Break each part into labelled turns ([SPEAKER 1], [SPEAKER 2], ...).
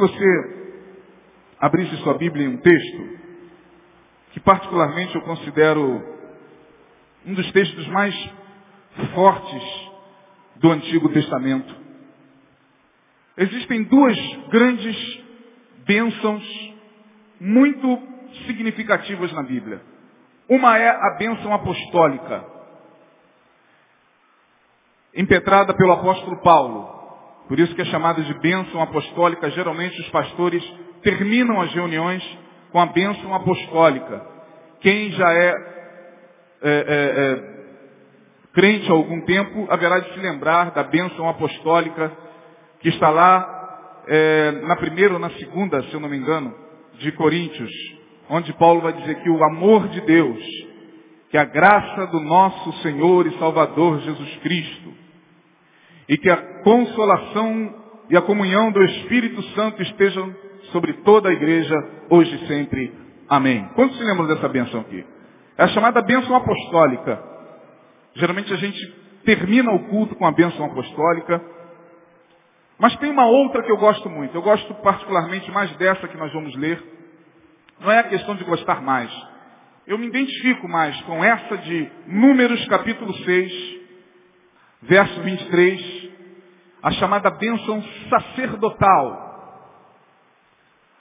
[SPEAKER 1] você abrisse sua Bíblia em um texto que particularmente eu considero um dos textos mais fortes do Antigo Testamento. Existem duas grandes bênçãos muito significativas na Bíblia. Uma é a bênção apostólica, impetrada pelo apóstolo Paulo. Por isso que é chamada de bênção apostólica. Geralmente os pastores terminam as reuniões com a bênção apostólica. Quem já é, é, é, é crente há algum tempo haverá de se lembrar da bênção apostólica que está lá é, na primeira ou na segunda, se eu não me engano, de Coríntios, onde Paulo vai dizer que o amor de Deus, que a graça do nosso Senhor e Salvador Jesus Cristo, e que a consolação e a comunhão do Espírito Santo estejam sobre toda a igreja, hoje e sempre. Amém. Quantos se lembram dessa bênção aqui? É a chamada bênção apostólica. Geralmente a gente termina o culto com a bênção apostólica. Mas tem uma outra que eu gosto muito. Eu gosto particularmente mais dessa que nós vamos ler. Não é a questão de gostar mais. Eu me identifico mais com essa de Números capítulo 6, verso 23, a chamada bênção sacerdotal.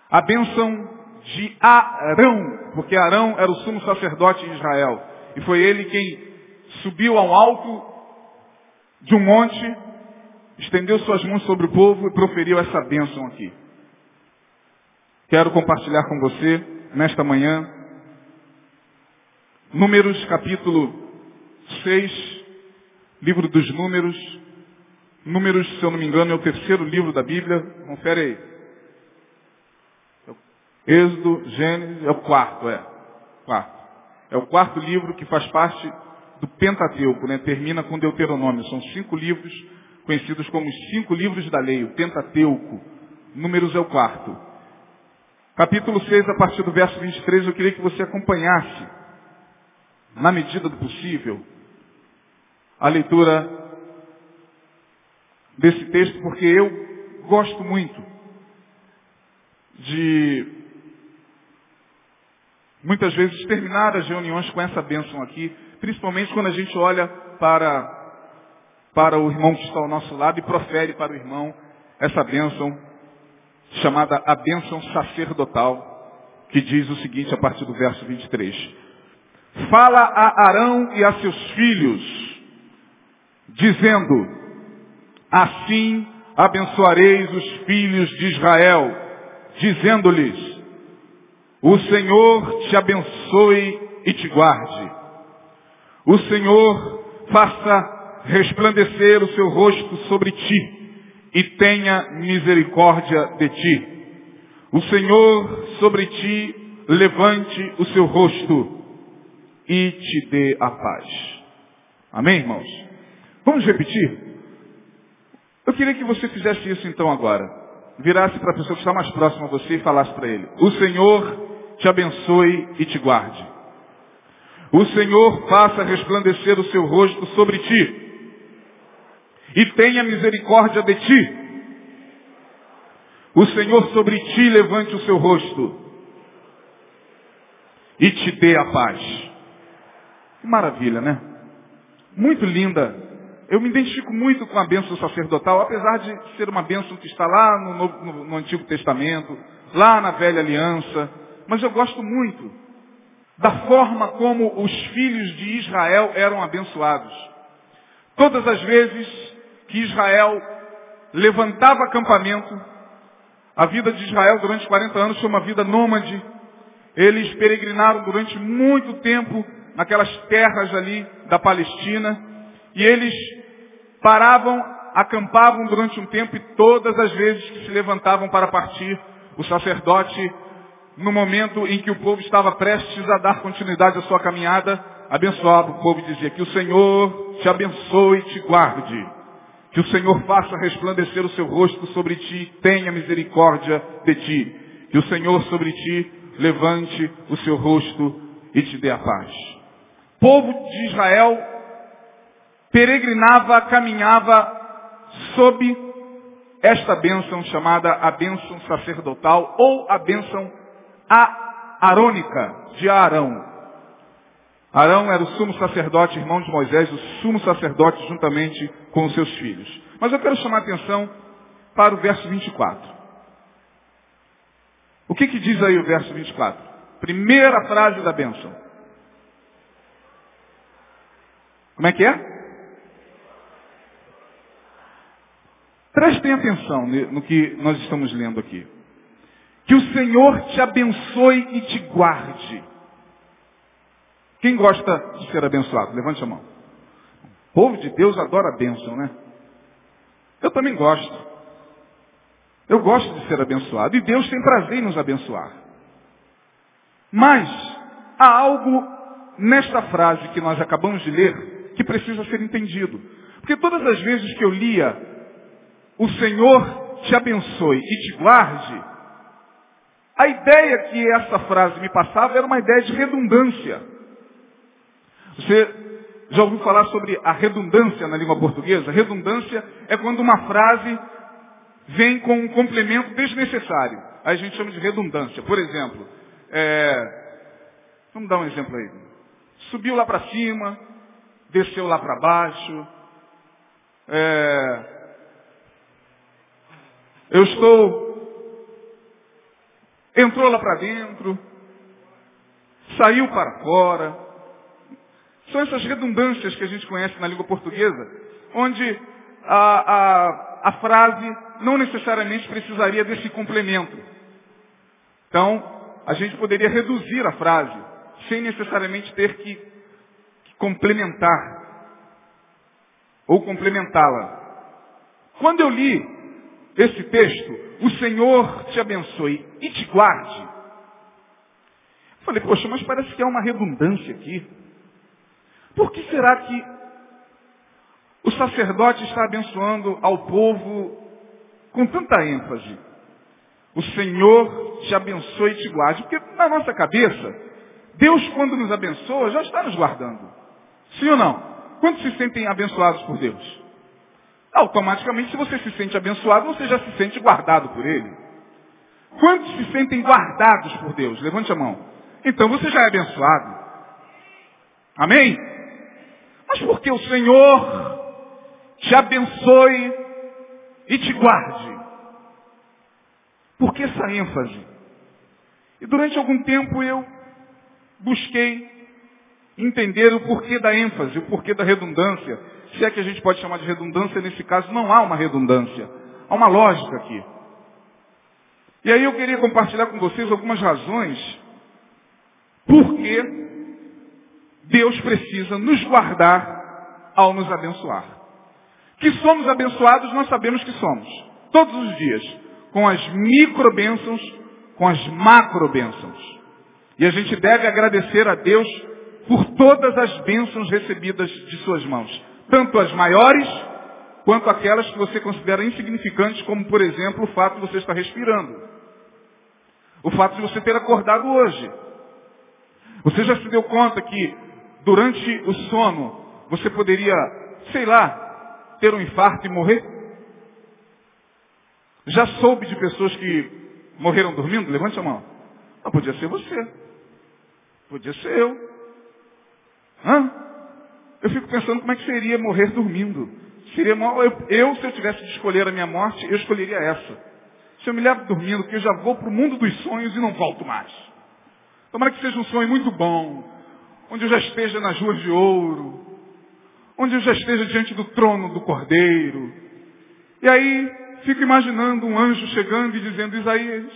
[SPEAKER 1] A bênção de Arão, porque Arão era o sumo sacerdote de Israel. E foi ele quem subiu ao alto de um monte, estendeu suas mãos sobre o povo e proferiu essa bênção aqui. Quero compartilhar com você, nesta manhã, Números capítulo 6, livro dos Números. Números, se eu não me engano, é o terceiro livro da Bíblia. Confere aí. Êxodo, Gênesis, é o quarto, é. Quarto. É o quarto livro que faz parte do Pentateuco, né? Termina com Deuteronômio. São cinco livros conhecidos como os cinco livros da lei, o Pentateuco. Números é o quarto. Capítulo 6, a partir do verso 23, eu queria que você acompanhasse, na medida do possível, a leitura desse texto, porque eu gosto muito de muitas vezes terminar as reuniões com essa bênção aqui, principalmente quando a gente olha para, para o irmão que está ao nosso lado e profere para o irmão essa bênção chamada a bênção sacerdotal, que diz o seguinte a partir do verso 23. Fala a Arão e a seus filhos, dizendo, assim abençoareis os filhos de Israel, dizendo-lhes, o Senhor te abençoe e te guarde. O Senhor faça resplandecer o seu rosto sobre ti e tenha misericórdia de ti. O Senhor sobre ti levante o seu rosto e te dê a paz. Amém, irmãos? Vamos repetir? Eu queria que você fizesse isso então agora. Virasse para a pessoa que está mais próxima a você e falasse para ele. O Senhor te abençoe e te guarde. O Senhor faça resplandecer o seu rosto sobre ti. E tenha misericórdia de ti. O Senhor sobre ti levante o seu rosto. E te dê a paz. Que maravilha, né? Muito linda eu me identifico muito com a bênção sacerdotal, apesar de ser uma bênção que está lá no, no, no Antigo Testamento, lá na Velha Aliança. Mas eu gosto muito da forma como os filhos de Israel eram abençoados. Todas as vezes que Israel levantava acampamento, a vida de Israel durante 40 anos foi uma vida nômade. Eles peregrinaram durante muito tempo naquelas terras ali da Palestina. E eles paravam, acampavam durante um tempo e todas as vezes que se levantavam para partir, o sacerdote, no momento em que o povo estava prestes a dar continuidade à sua caminhada, abençoava o povo e dizia que o Senhor te abençoe e te guarde. Que o Senhor faça resplandecer o seu rosto sobre ti, tenha misericórdia de ti. Que o Senhor sobre ti levante o seu rosto e te dê a paz. Povo de Israel peregrinava, caminhava sob esta bênção chamada a bênção sacerdotal ou a bênção arônica de Arão. Arão era o sumo sacerdote, irmão de Moisés, o sumo sacerdote juntamente com os seus filhos. Mas eu quero chamar a atenção para o verso 24. O que, que diz aí o verso 24? Primeira frase da bênção. Como é que é? Prestem atenção no que nós estamos lendo aqui. Que o Senhor te abençoe e te guarde. Quem gosta de ser abençoado? Levante a mão. O povo de Deus adora a bênção, né? Eu também gosto. Eu gosto de ser abençoado. E Deus tem prazer em nos abençoar. Mas há algo nesta frase que nós acabamos de ler que precisa ser entendido. Porque todas as vezes que eu lia o Senhor te abençoe e te guarde, a ideia que essa frase me passava era uma ideia de redundância. Você já ouviu falar sobre a redundância na língua portuguesa? Redundância é quando uma frase vem com um complemento desnecessário. Aí a gente chama de redundância. Por exemplo, é... vamos dar um exemplo aí. Subiu lá para cima, desceu lá para baixo, é... Eu estou. Entrou lá para dentro, saiu para fora. São essas redundâncias que a gente conhece na língua portuguesa, onde a, a, a frase não necessariamente precisaria desse complemento. Então, a gente poderia reduzir a frase, sem necessariamente ter que, que complementar ou complementá-la. Quando eu li esse texto, o Senhor te abençoe e te guarde. Eu falei, poxa, mas parece que há uma redundância aqui. Por que será que o sacerdote está abençoando ao povo com tanta ênfase? O Senhor te abençoe e te guarde. Porque na nossa cabeça, Deus quando nos abençoa já está nos guardando. Sim ou não? Quantos se sentem abençoados por Deus? Automaticamente, se você se sente abençoado, você já se sente guardado por Ele. Quantos se sentem guardados por Deus? Levante a mão. Então você já é abençoado. Amém? Mas porque o Senhor te abençoe e te guarde. Por que essa ênfase? E durante algum tempo eu busquei entender o porquê da ênfase, o porquê da redundância se é que a gente pode chamar de redundância, nesse caso não há uma redundância. Há uma lógica aqui. E aí eu queria compartilhar com vocês algumas razões por que Deus precisa nos guardar ao nos abençoar. Que somos abençoados, nós sabemos que somos. Todos os dias. Com as micro bênçãos, com as macro bênçãos. E a gente deve agradecer a Deus por todas as bênçãos recebidas de suas mãos tanto as maiores quanto aquelas que você considera insignificantes, como por exemplo o fato de você estar respirando. O fato de você ter acordado hoje. Você já se deu conta que durante o sono você poderia, sei lá, ter um infarto e morrer? Já soube de pessoas que morreram dormindo? Levante a mão. Não, podia ser você. Podia ser eu. Hã? Eu fico pensando como é que seria morrer dormindo. Seria mal, eu, eu, se eu tivesse de escolher a minha morte, eu escolheria essa. Se eu me levo dormindo, que eu já vou para o mundo dos sonhos e não volto mais. Tomara que seja um sonho muito bom, onde eu já esteja nas ruas de ouro, onde eu já esteja diante do trono do Cordeiro. E aí, fico imaginando um anjo chegando e dizendo, Isaías,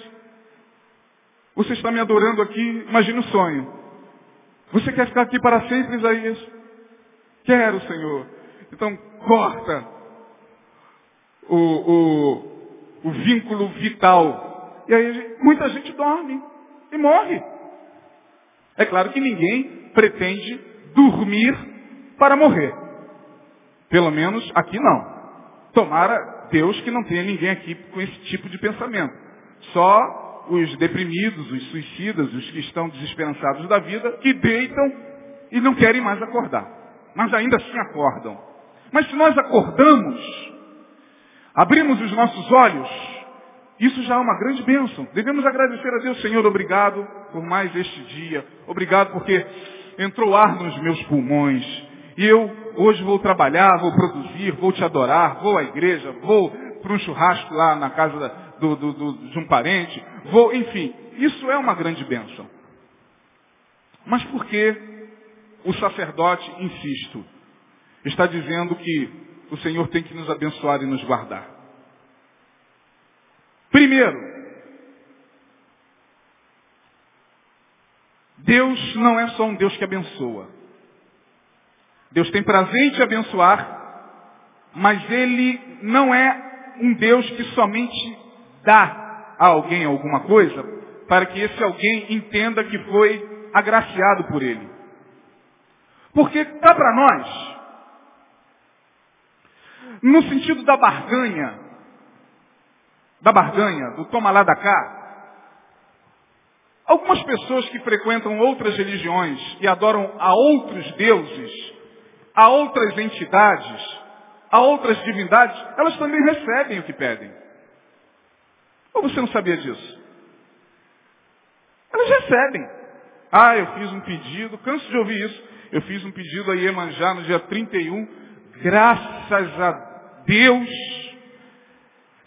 [SPEAKER 1] você está me adorando aqui, imagine o sonho. Você quer ficar aqui para sempre, Isaías? Quero, Senhor. Então, corta o, o, o vínculo vital. E aí, muita gente dorme e morre. É claro que ninguém pretende dormir para morrer. Pelo menos aqui não. Tomara Deus que não tenha ninguém aqui com esse tipo de pensamento. Só os deprimidos, os suicidas, os que estão desesperançados da vida, que deitam e não querem mais acordar mas ainda assim acordam. Mas se nós acordamos, abrimos os nossos olhos, isso já é uma grande bênção. Devemos agradecer a Deus, Senhor, obrigado por mais este dia. Obrigado porque entrou ar nos meus pulmões. E eu hoje vou trabalhar, vou produzir, vou te adorar, vou à igreja, vou para um churrasco lá na casa do, do, do, de um parente, vou, enfim, isso é uma grande bênção. Mas por que o sacerdote, insisto, está dizendo que o Senhor tem que nos abençoar e nos guardar? Primeiro, Deus não é só um Deus que abençoa. Deus tem prazer em te abençoar, mas Ele não é um Deus que somente dá a alguém alguma coisa para que esse alguém entenda que foi agraciado por Ele. Porque dá para nós, no sentido da barganha, da barganha, do toma lá da cá, algumas pessoas que frequentam outras religiões e adoram a outros deuses, a outras entidades, a outras divindades, elas também recebem o que pedem. Ou você não sabia disso? Elas recebem. Ah, eu fiz um pedido, canso de ouvir isso. Eu fiz um pedido a Iemanjá no dia 31. Graças a Deus,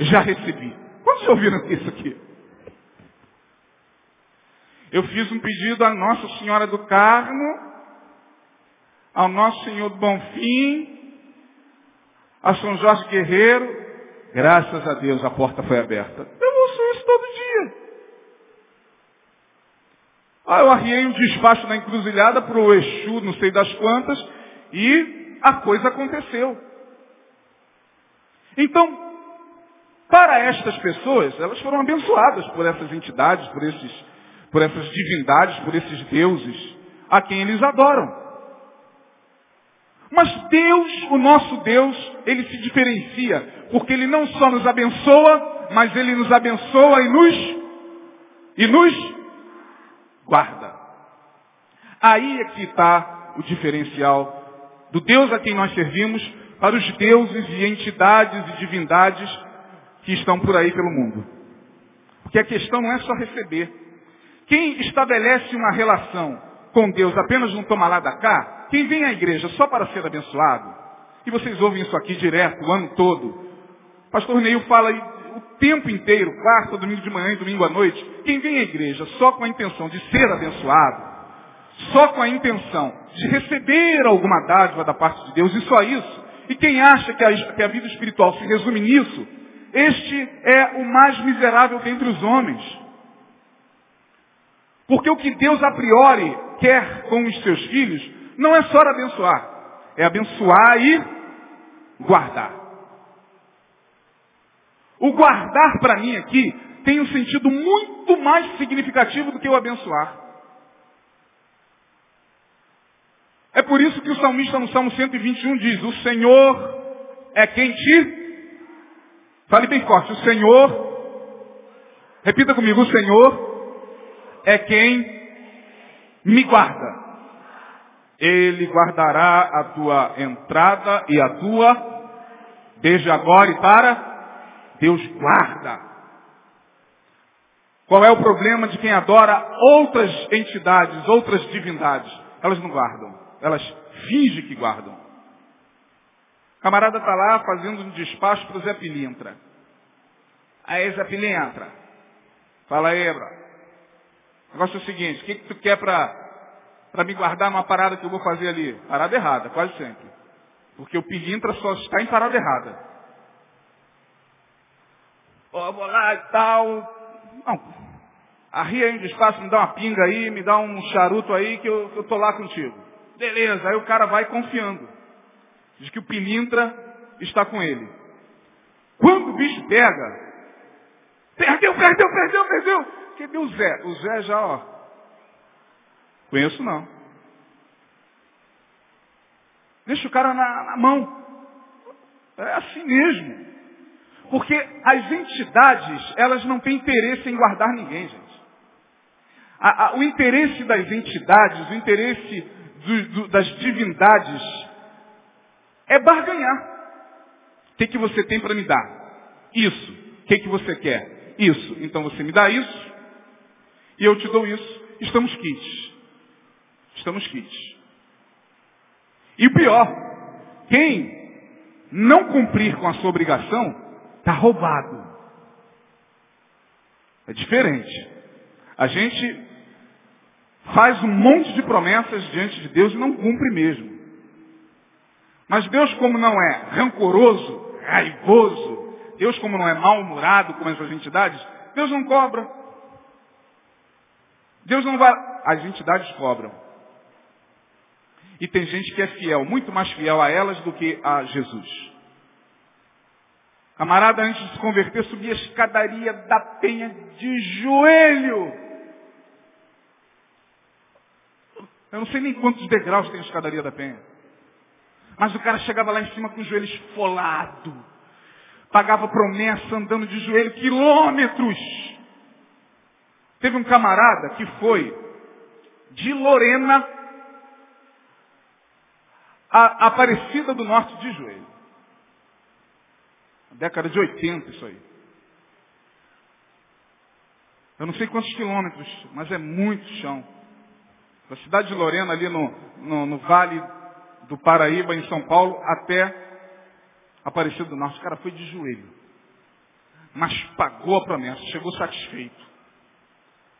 [SPEAKER 1] já recebi. Quantos já ouviram isso aqui? Eu fiz um pedido à Nossa Senhora do Carmo, ao Nosso Senhor do Bonfim, a São Jorge Guerreiro. Graças a Deus a porta foi aberta. Eu ouço isso todo dia. Ah, eu arriei um despacho na encruzilhada para o Exu, não sei das quantas, e a coisa aconteceu. Então, para estas pessoas, elas foram abençoadas por essas entidades, por, esses, por essas divindades, por esses deuses, a quem eles adoram. Mas Deus, o nosso Deus, ele se diferencia, porque ele não só nos abençoa, mas ele nos abençoa e nos, e nos guarda. Aí é que está o diferencial do Deus a quem nós servimos para os deuses e entidades e divindades que estão por aí pelo mundo. Porque a questão não é só receber. Quem estabelece uma relação com Deus apenas não toma lá da cá, quem vem à igreja só para ser abençoado, e vocês ouvem isso aqui direto, o ano todo, pastor Neil fala o tempo inteiro, quarta, domingo de manhã e domingo à noite, quem vem à igreja só com a intenção de ser abençoado, só com a intenção de receber alguma dádiva da parte de Deus, e só isso, e quem acha que a, que a vida espiritual se resume nisso, este é o mais miserável dentre os homens. Porque o que Deus a priori quer com os seus filhos não é só abençoar, é abençoar e guardar. O guardar para mim aqui tem um sentido muito mais significativo do que o abençoar. É por isso que o salmista no Salmo 121 diz, o Senhor é quem te... Fale bem forte, o Senhor, repita comigo, o Senhor é quem me guarda. Ele guardará a tua entrada e a tua, desde agora e para, Deus guarda. Qual é o problema de quem adora outras entidades, outras divindades? Elas não guardam. Elas fingem que guardam. O camarada está lá fazendo um despacho para o Zé Pilintra. Aí Zé Pilintra. Fala aí, bro. O negócio é o seguinte, o que, que tu quer para me guardar numa parada que eu vou fazer ali? Parada errada, quase sempre. Porque o pilintra só está em parada errada. Oh, vou lá e tal. Não. Arria aí um espaço, me dá uma pinga aí, me dá um charuto aí que eu, que eu tô lá contigo. Beleza, aí o cara vai confiando. De que o pilintra está com ele. Quando o bicho pega, perdeu, perdeu, perdeu, perdeu. Cadê o Zé? O Zé já, ó. Conheço não. Deixa o cara na, na mão. É assim mesmo. Porque as entidades, elas não têm interesse em guardar ninguém, gente. A, a, o interesse das entidades, o interesse do, do, das divindades é barganhar. O que, que você tem para me dar? Isso. O que, que você quer? Isso. Então você me dá isso e eu te dou isso. Estamos quites. Estamos quites. E o pior, quem não cumprir com a sua obrigação, está roubado. É diferente. A gente faz um monte de promessas diante de Deus e não cumpre mesmo. Mas Deus, como não é rancoroso, raivoso, Deus, como não é mal-humorado como essas entidades, Deus não cobra. Deus não vai. As entidades cobram. E tem gente que é fiel, muito mais fiel a elas do que a Jesus. Camarada, antes de se converter, subia a escadaria da penha de joelho. Eu não sei nem quantos degraus tem a escadaria da penha. Mas o cara chegava lá em cima com o joelho esfolado. Pagava promessa andando de joelho quilômetros. Teve um camarada que foi de Lorena a Aparecida do Norte de joelho. Década de 80 isso aí. Eu não sei quantos quilômetros, mas é muito chão. Da cidade de Lorena, ali no, no, no Vale do Paraíba, em São Paulo, até Aparecido do Norte. O cara foi de joelho. Mas pagou a promessa, chegou satisfeito.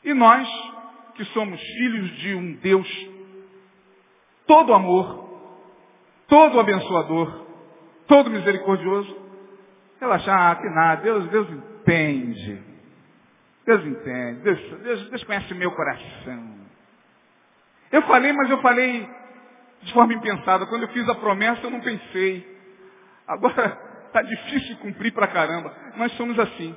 [SPEAKER 1] E nós, que somos filhos de um Deus todo amor, todo abençoador, todo misericordioso, relaxar, que nada, Deus, Deus entende. Deus entende, Deus, Deus, Deus conhece meu coração. Eu falei, mas eu falei de forma impensada. Quando eu fiz a promessa, eu não pensei. Agora está difícil de cumprir para caramba. Nós somos assim.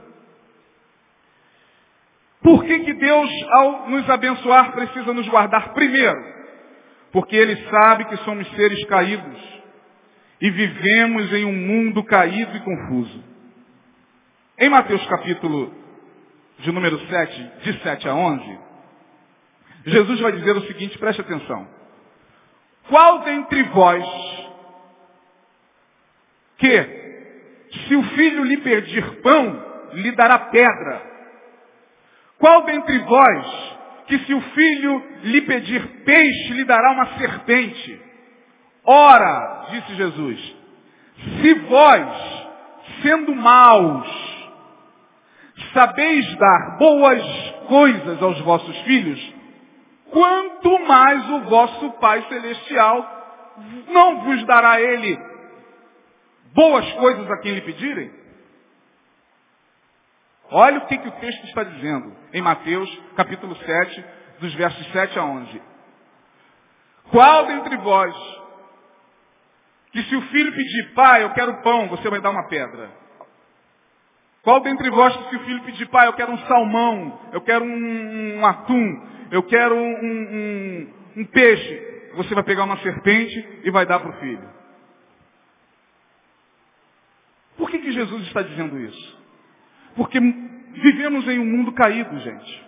[SPEAKER 1] Por que, que Deus, ao nos abençoar, precisa nos guardar? Primeiro, porque Ele sabe que somos seres caídos e vivemos em um mundo caído e confuso. Em Mateus capítulo de número 7, de 7 a 11, Jesus vai dizer o seguinte, preste atenção. Qual dentre vós que, se o filho lhe pedir pão, lhe dará pedra? Qual dentre vós que, se o filho lhe pedir peixe, lhe dará uma serpente? Ora, disse Jesus, se vós, sendo maus, sabeis dar boas coisas aos vossos filhos, quanto mais o vosso Pai Celestial não vos dará Ele boas coisas a quem lhe pedirem? Olha o que, que o texto está dizendo em Mateus, capítulo 7, dos versos 7 a 11. Qual dentre vós, que se o filho pedir, pai, eu quero pão, você vai dar uma pedra? Qual dentre vós, que se o filho pedir, pai, eu quero um salmão, eu quero um, um atum, eu quero um, um, um peixe, você vai pegar uma serpente e vai dar para o filho. Por que, que Jesus está dizendo isso? Porque vivemos em um mundo caído, gente.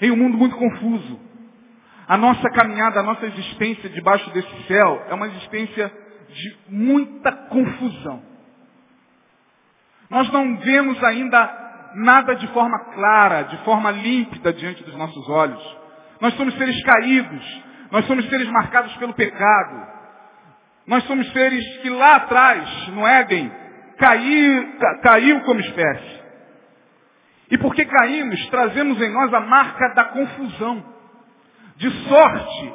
[SPEAKER 1] Em um mundo muito confuso. A nossa caminhada, a nossa existência debaixo desse céu é uma existência de muita confusão. Nós não vemos ainda nada de forma clara, de forma límpida diante dos nossos olhos. Nós somos seres caídos, nós somos seres marcados pelo pecado. Nós somos seres que lá atrás, no Éden, caiu, caiu como espécie. E porque caímos, trazemos em nós a marca da confusão. De sorte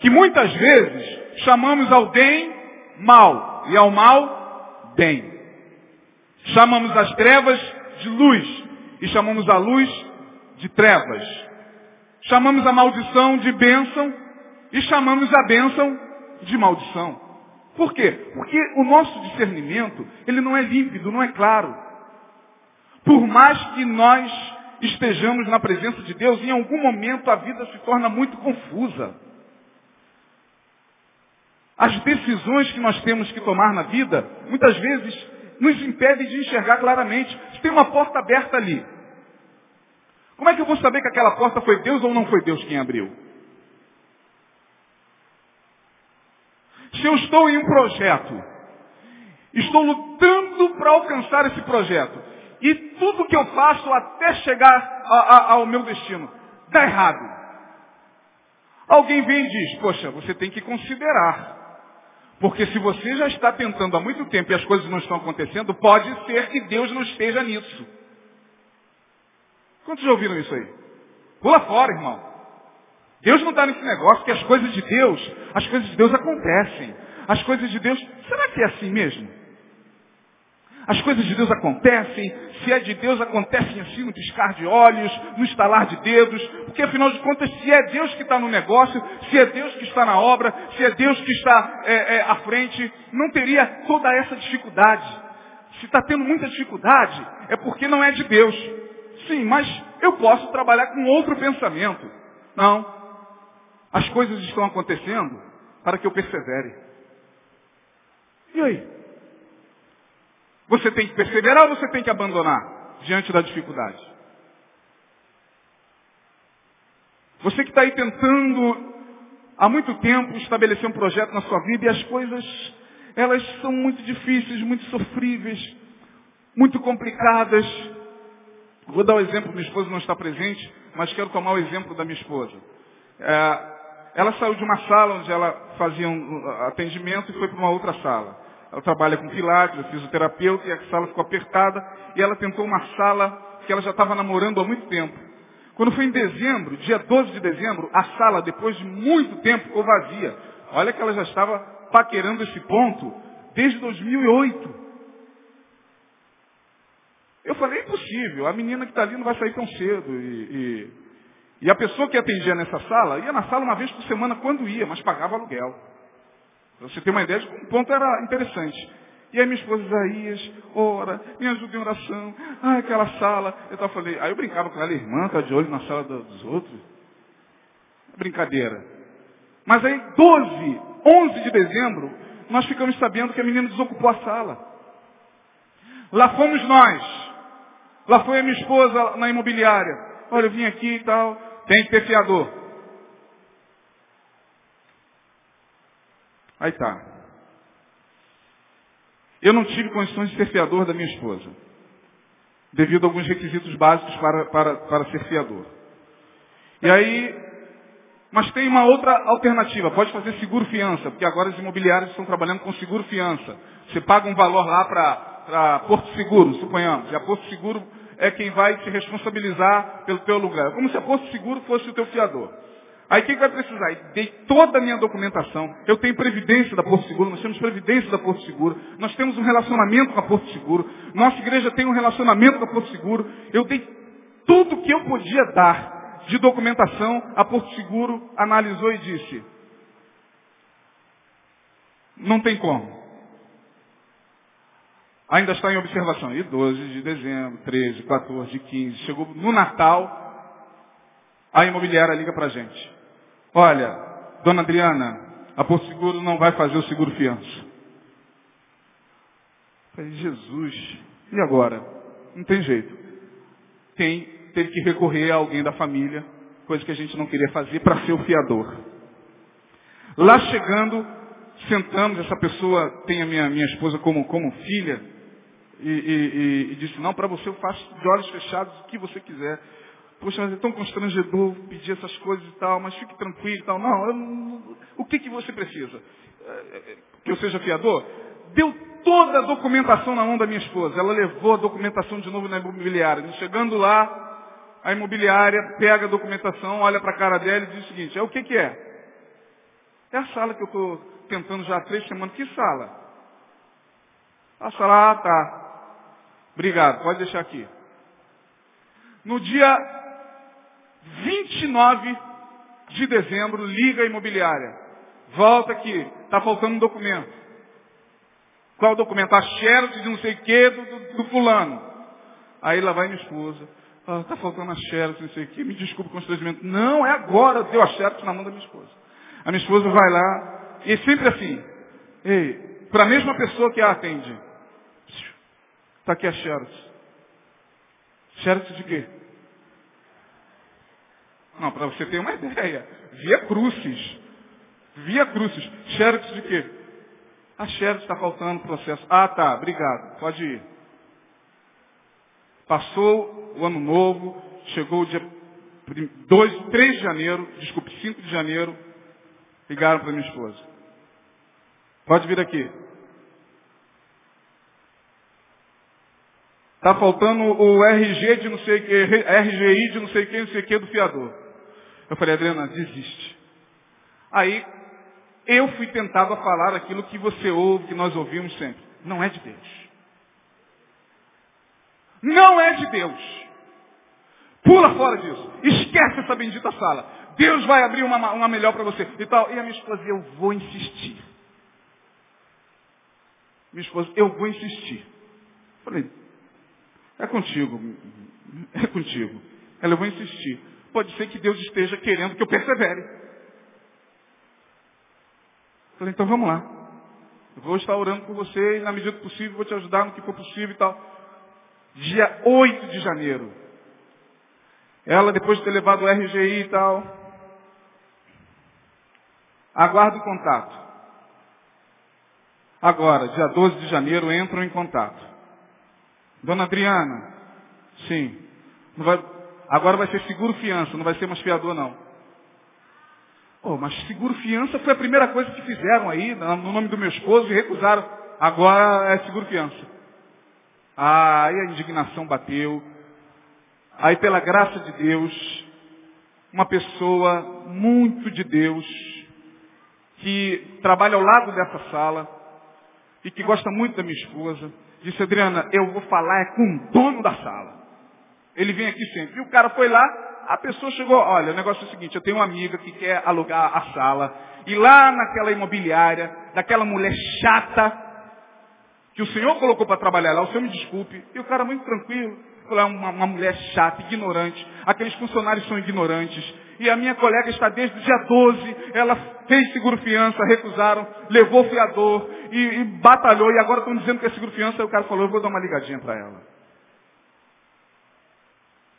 [SPEAKER 1] que muitas vezes chamamos ao bem mal e ao mal bem. Chamamos as trevas de luz e chamamos a luz de trevas. Chamamos a maldição de bênção e chamamos a bênção de maldição. Por quê? Porque o nosso discernimento, ele não é límpido, não é claro. Por mais que nós estejamos na presença de Deus, em algum momento a vida se torna muito confusa. As decisões que nós temos que tomar na vida, muitas vezes nos impede de enxergar claramente. Se tem uma porta aberta ali, como é que eu vou saber que aquela porta foi Deus ou não foi Deus quem abriu? Se eu estou em um projeto, estou lutando para alcançar esse projeto. E tudo que eu faço até chegar a, a, ao meu destino dá errado. Alguém vem e diz, poxa, você tem que considerar. Porque se você já está tentando há muito tempo e as coisas não estão acontecendo, pode ser que Deus não esteja nisso. Quantos já ouviram isso aí? Pula fora, irmão. Deus não está nesse negócio que as coisas de Deus, as coisas de Deus acontecem. As coisas de Deus, será que é assim mesmo? As coisas de Deus acontecem, se é de Deus, acontecem assim no piscar de olhos, no estalar de dedos, porque afinal de contas, se é Deus que está no negócio, se é Deus que está na obra, se é Deus que está é, é, à frente, não teria toda essa dificuldade. Se está tendo muita dificuldade, é porque não é de Deus. Sim, mas eu posso trabalhar com outro pensamento. Não. As coisas estão acontecendo para que eu persevere. E aí? Você tem que perseverar ou você tem que abandonar diante da dificuldade? Você que está aí tentando há muito tempo estabelecer um projeto na sua vida e as coisas, elas são muito difíceis, muito sofríveis, muito complicadas. Vou dar o um exemplo, minha esposa não está presente, mas quero tomar o exemplo da minha esposa. É, ela saiu de uma sala onde ela fazia um atendimento e foi para uma outra sala. Ela trabalha com pilates, fisioterapeuta, e a sala ficou apertada, e ela tentou uma sala que ela já estava namorando há muito tempo. Quando foi em dezembro, dia 12 de dezembro, a sala, depois de muito tempo, ficou vazia. Olha que ela já estava paquerando esse ponto desde 2008. Eu falei, é impossível, a menina que está ali não vai sair tão cedo. E, e, e a pessoa que atendia nessa sala, ia na sala uma vez por semana quando ia, mas pagava aluguel. Pra você ter uma ideia de o ponto era interessante. E aí minha esposa Isaías, ora, me ajuda em oração. Ah, aquela sala. Eu tava falei, aí eu brincava com ela, irmã, tá de olho na sala dos outros. Brincadeira. Mas aí, 12, 11 de dezembro, nós ficamos sabendo que a menina desocupou a sala. Lá fomos nós. Lá foi a minha esposa na imobiliária. Olha, eu vim aqui e tal. Tem que ter fiador. Aí tá. Eu não tive condições de ser fiador da minha esposa, devido a alguns requisitos básicos para, para, para ser fiador. E aí, mas tem uma outra alternativa, pode fazer seguro-fiança, porque agora as imobiliárias estão trabalhando com seguro-fiança. Você paga um valor lá para Porto Seguro, suponhamos, e a Porto Seguro é quem vai te responsabilizar pelo teu lugar. Como se a Porto Seguro fosse o teu fiador. Aí o que, vai precisar? Dei toda a minha documentação. Eu tenho previdência da Porto Seguro, nós temos previdência da Porto Seguro, nós temos um relacionamento com a Porto Seguro, nossa igreja tem um relacionamento com a Porto Seguro. Eu dei tudo que eu podia dar de documentação, a Porto Seguro analisou e disse, não tem como. Ainda está em observação. E 12 de dezembro, 13, 14, 15, chegou no Natal, a imobiliária liga para a gente. Olha, dona Adriana, a Porto Seguro não vai fazer o seguro fiança. Falei, Jesus, e agora? Não tem jeito. Tem, teve que recorrer a alguém da família, coisa que a gente não queria fazer, para ser o fiador. Lá chegando, sentamos, essa pessoa tem a minha, minha esposa como, como filha, e, e, e disse, não, para você eu faço de olhos fechados o que você quiser. Poxa, mas é tão constrangedor pedir essas coisas e tal, mas fique tranquilo e tal. Não, não o que, que você precisa? É, é, que eu seja fiador? Deu toda a documentação na mão da minha esposa. Ela levou a documentação de novo na imobiliária. Chegando lá, a imobiliária pega a documentação, olha para a cara dela e diz o seguinte, é o que, que é? É a sala que eu estou tentando já há três semanas. Que sala? A sala, ah, tá. Obrigado, pode deixar aqui. No dia 29 de dezembro, liga a imobiliária. Volta aqui, está faltando um documento. Qual documento? A xerox de não sei o que do, do, fulano. Aí lá vai minha esposa. Ah, faltando a xerox, não sei o que. Me desculpe o constrangimento. Não, é agora. Deu a xerox na mão da minha esposa. A minha esposa vai lá. E sempre assim. Ei, para a mesma pessoa que a atende. Está aqui a xerox. Xerox de quê? Não, para você ter uma ideia. Via Crucis. Via Crucis. Xerox de quê? A Sherry está faltando processo. Ah, tá, obrigado. Pode ir. Passou o ano novo, chegou o dia 2, 3 de janeiro, desculpe, 5 de janeiro, ligaram para minha esposa. Pode vir aqui. Está faltando o RG de não sei que, RGI de não sei o que, não sei que do fiador. Eu falei, Adriana, desiste. Aí, eu fui tentado a falar aquilo que você ouve, que nós ouvimos sempre. Não é de Deus. Não é de Deus. Pula fora disso. Esquece essa bendita sala. Deus vai abrir uma, uma melhor para você. E tal. E a minha esposa, eu vou insistir. Minha esposa, eu vou insistir. Falei, é contigo. É contigo. Ela, eu vou insistir. Pode ser que Deus esteja querendo que eu persevere. Falei, então vamos lá. Eu vou estar orando por você e na medida do possível vou te ajudar no que for possível e tal. Dia 8 de janeiro. Ela, depois de ter levado o RGI e tal, aguarda o contato. Agora, dia 12 de janeiro, entram em contato. Dona Adriana, sim. Vai, agora vai ser seguro fiança, não vai ser mais fiador não. Oh, mas seguro fiança foi a primeira coisa que fizeram aí, no nome do meu esposo, e recusaram. Agora é seguro fiança. Ah, aí a indignação bateu. Aí pela graça de Deus, uma pessoa muito de Deus, que trabalha ao lado dessa sala, e que gosta muito da minha esposa, disse, Adriana, eu vou falar é com o dono da sala. Ele vem aqui sempre. E o cara foi lá, a pessoa chegou, olha, o negócio é o seguinte, eu tenho uma amiga que quer alugar a sala, e lá naquela imobiliária, daquela mulher chata, que o senhor colocou para trabalhar lá, o senhor me desculpe, e o cara muito tranquilo, falou, é uma, uma mulher chata, ignorante, aqueles funcionários são ignorantes, e a minha colega está desde o dia 12, ela fez seguro fiança, recusaram, levou fiador e, e batalhou, e agora estão dizendo que é seguro fiança, e o cara falou, eu vou dar uma ligadinha para ela.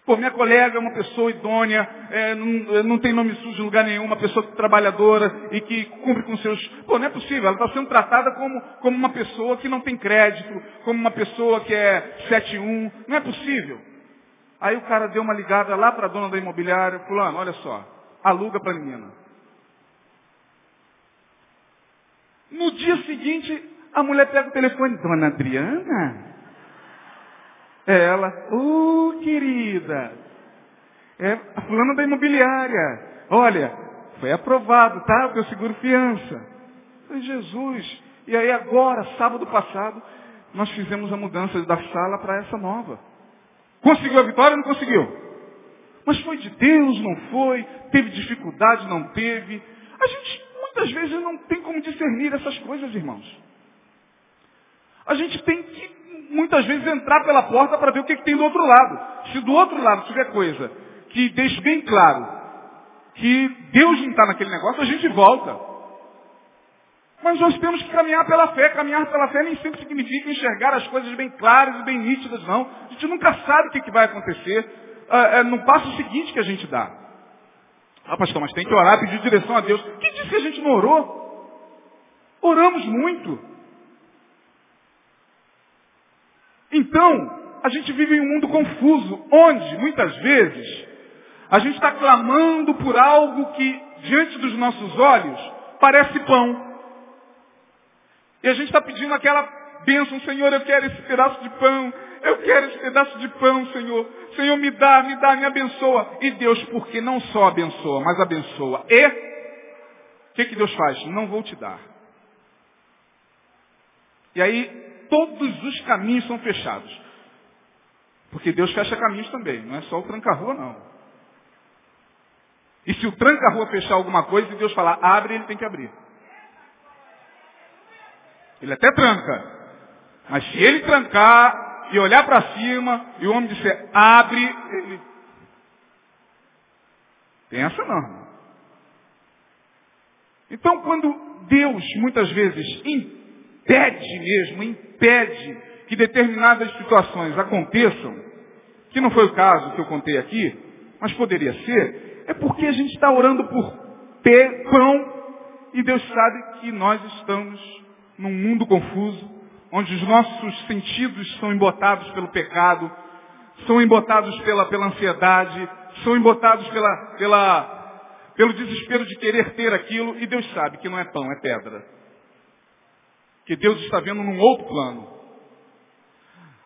[SPEAKER 1] Pô, minha colega é uma pessoa idônea, é, não, não, tem nome sujo em lugar nenhum, uma pessoa trabalhadora e que cumpre com seus. Pô, não é possível, ela está sendo tratada como, como uma pessoa que não tem crédito, como uma pessoa que é 7-1. Não é possível. Aí o cara deu uma ligada lá para a dona da imobiliária, fulano, olha só, aluga para a menina. No dia seguinte, a mulher pega o telefone, dona Adriana? É ela, oh, querida, é a fulana da imobiliária. Olha, foi aprovado, tá? O teu seguro fiança. Falei, Jesus. E aí agora, sábado passado, nós fizemos a mudança da sala para essa nova. Conseguiu a vitória ou não conseguiu? Mas foi de Deus, não foi? Teve dificuldade, não teve? A gente muitas vezes não tem como discernir essas coisas, irmãos. A gente tem que muitas vezes entrar pela porta para ver o que, que tem do outro lado. Se do outro lado tiver coisa que deixe bem claro que Deus não está naquele negócio, a gente volta. Mas nós temos que caminhar pela fé. Caminhar pela fé nem sempre significa enxergar as coisas bem claras e bem nítidas, não. A gente nunca sabe o que, que vai acontecer é, é, no passo seguinte que a gente dá. Ah, pastor, mas tem que orar, pedir direção a Deus. Quem disse que a gente não orou? Oramos muito. Então, a gente vive em um mundo confuso, onde, muitas vezes, a gente está clamando por algo que, diante dos nossos olhos, parece pão. E a gente está pedindo aquela bênção, Senhor, eu quero esse pedaço de pão, eu quero esse pedaço de pão, Senhor. Senhor, me dá, me dá, me abençoa. E Deus, porque não só abençoa, mas abençoa. E o que, que Deus faz? Não vou te dar. E aí, todos os caminhos são fechados. Porque Deus fecha caminhos também, não é só o tranca-rua, não. E se o tranca-rua fechar alguma coisa e Deus falar, abre, ele tem que abrir. Ele até tranca. Mas se ele trancar e olhar para cima e o homem disser abre, ele. Essa não. Então quando Deus muitas vezes impede mesmo, impede que determinadas situações aconteçam, que não foi o caso que eu contei aqui, mas poderia ser, é porque a gente está orando por ter pão e Deus sabe que nós estamos num mundo confuso, onde os nossos sentidos são embotados pelo pecado, são embotados pela, pela ansiedade, são embotados pela, pela, pelo desespero de querer ter aquilo, e Deus sabe que não é pão, é pedra. Que Deus está vendo num outro plano.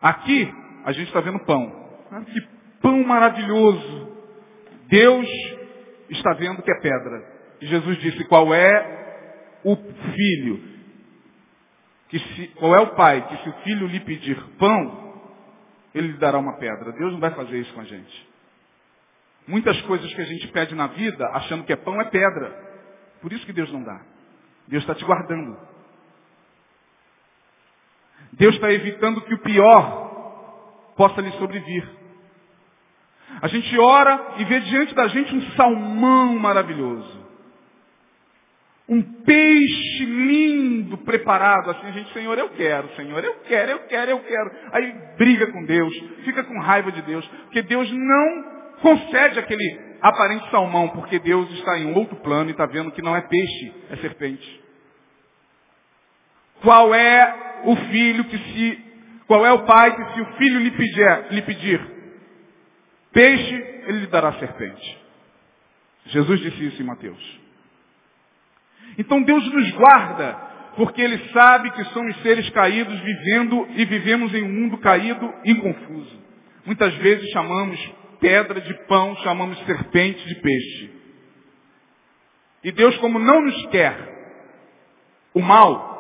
[SPEAKER 1] Aqui, a gente está vendo pão. Que pão maravilhoso. Deus está vendo que é pedra. E Jesus disse, qual é o filho que se, qual é o pai que se o filho lhe pedir pão, ele lhe dará uma pedra. Deus não vai fazer isso com a gente. Muitas coisas que a gente pede na vida, achando que é pão, é pedra. Por isso que Deus não dá. Deus está te guardando. Deus está evitando que o pior possa lhe sobrevir. A gente ora e vê diante da gente um salmão maravilhoso um peixe lindo preparado, assim, gente, Senhor, eu quero, Senhor, eu quero, eu quero, eu quero. Aí briga com Deus, fica com raiva de Deus, porque Deus não concede aquele aparente salmão, porque Deus está em outro plano e está vendo que não é peixe, é serpente. Qual é o filho que se, qual é o pai que se o filho lhe pedir, lhe pedir peixe, ele lhe dará serpente. Jesus disse isso em Mateus. Então Deus nos guarda, porque Ele sabe que somos seres caídos vivendo e vivemos em um mundo caído e confuso. Muitas vezes chamamos pedra de pão, chamamos serpente de peixe. E Deus, como não nos quer o mal,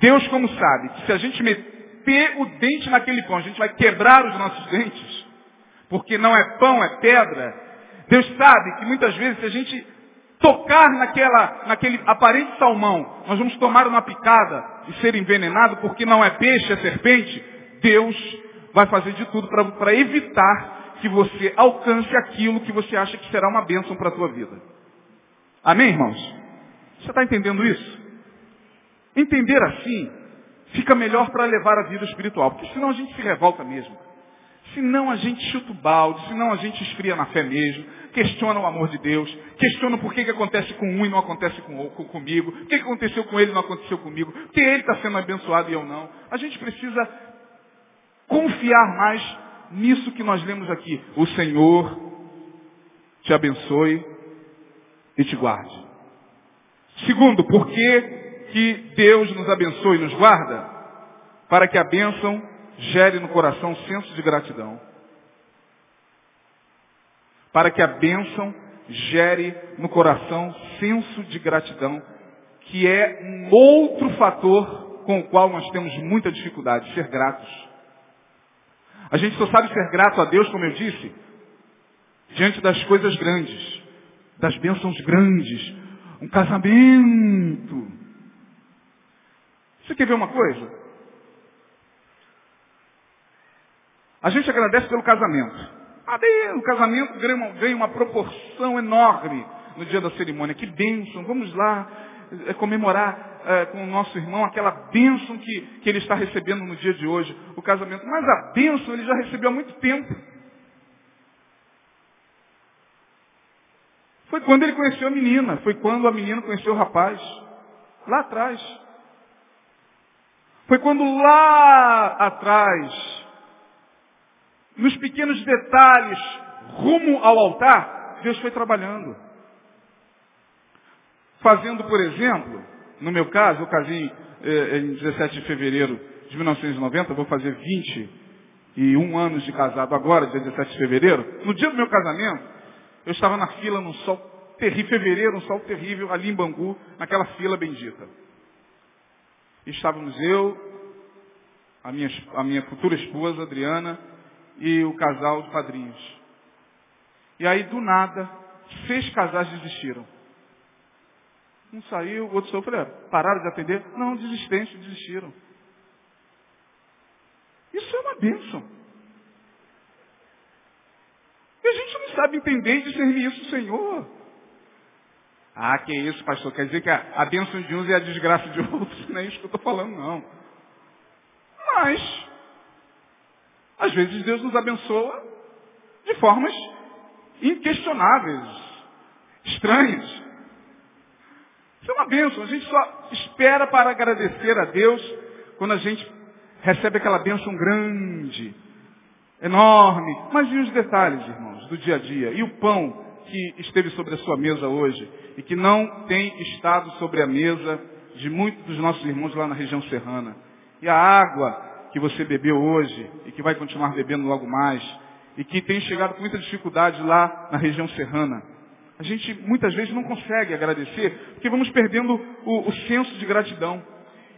[SPEAKER 1] Deus, como sabe que se a gente meter o dente naquele pão, a gente vai quebrar os nossos dentes, porque não é pão, é pedra. Deus sabe que muitas vezes se a gente tocar naquela, naquele aparente salmão, nós vamos tomar uma picada e ser envenenado porque não é peixe, é serpente, Deus vai fazer de tudo para evitar que você alcance aquilo que você acha que será uma bênção para a tua vida. Amém, irmãos? Você está entendendo isso? Entender assim fica melhor para levar a vida espiritual, porque senão a gente se revolta mesmo. Senão a gente chuta o balde, senão a gente esfria na fé mesmo, questiona o amor de Deus, questiona por que, que acontece com um e não acontece com, com comigo, o que, que aconteceu com ele e não aconteceu comigo, porque ele está sendo abençoado e eu não. A gente precisa confiar mais nisso que nós lemos aqui. O Senhor te abençoe e te guarde. Segundo, por que, Deus nos abençoe e nos guarda? Para que a bênção gere no coração senso de gratidão para que a bênção gere no coração senso de gratidão, que é um outro fator com o qual nós temos muita dificuldade, ser gratos. A gente só sabe ser grato a Deus, como eu disse, diante das coisas grandes, das bênçãos grandes, um casamento. Você quer ver uma coisa? A gente agradece pelo casamento. Ah, o casamento ganha uma proporção enorme no dia da cerimônia. Que bênção! Vamos lá é, comemorar é, com o nosso irmão aquela bênção que, que ele está recebendo no dia de hoje, o casamento. Mas a bênção ele já recebeu há muito tempo. Foi quando ele conheceu a menina, foi quando a menina conheceu o rapaz. Lá atrás. Foi quando lá atrás nos pequenos detalhes, rumo ao altar, Deus foi trabalhando. Fazendo, por exemplo, no meu caso, eu casei eh, em 17 de fevereiro de 1990, vou fazer 21 anos de casado agora, dia 17 de fevereiro. No dia do meu casamento, eu estava na fila num sol terrível, fevereiro, um sol terrível, ali em Bangu, naquela fila bendita. Estávamos eu, a minha, a minha futura esposa, Adriana, e o casal de padrinhos. E aí, do nada, seis casais desistiram. Um saiu, o outro saiu. Eu falei, ah, pararam de atender? Não, desistentes, desistiram. Isso é uma bênção. E a gente não sabe entender e discernir isso, Senhor. Ah, que isso, pastor. Quer dizer que a, bênção de uns é a desgraça de outros. Não é isso que eu estou falando, não. Mas, às vezes Deus nos abençoa de formas inquestionáveis, estranhas. Isso é uma bênção. A gente só espera para agradecer a Deus quando a gente recebe aquela bênção grande, enorme. Mas e os detalhes, irmãos, do dia a dia? E o pão que esteve sobre a sua mesa hoje e que não tem estado sobre a mesa de muitos dos nossos irmãos lá na região serrana? E a água que você bebeu hoje e que vai continuar bebendo logo mais e que tem chegado com muita dificuldade lá na região serrana? A gente muitas vezes não consegue agradecer porque vamos perdendo o, o senso de gratidão.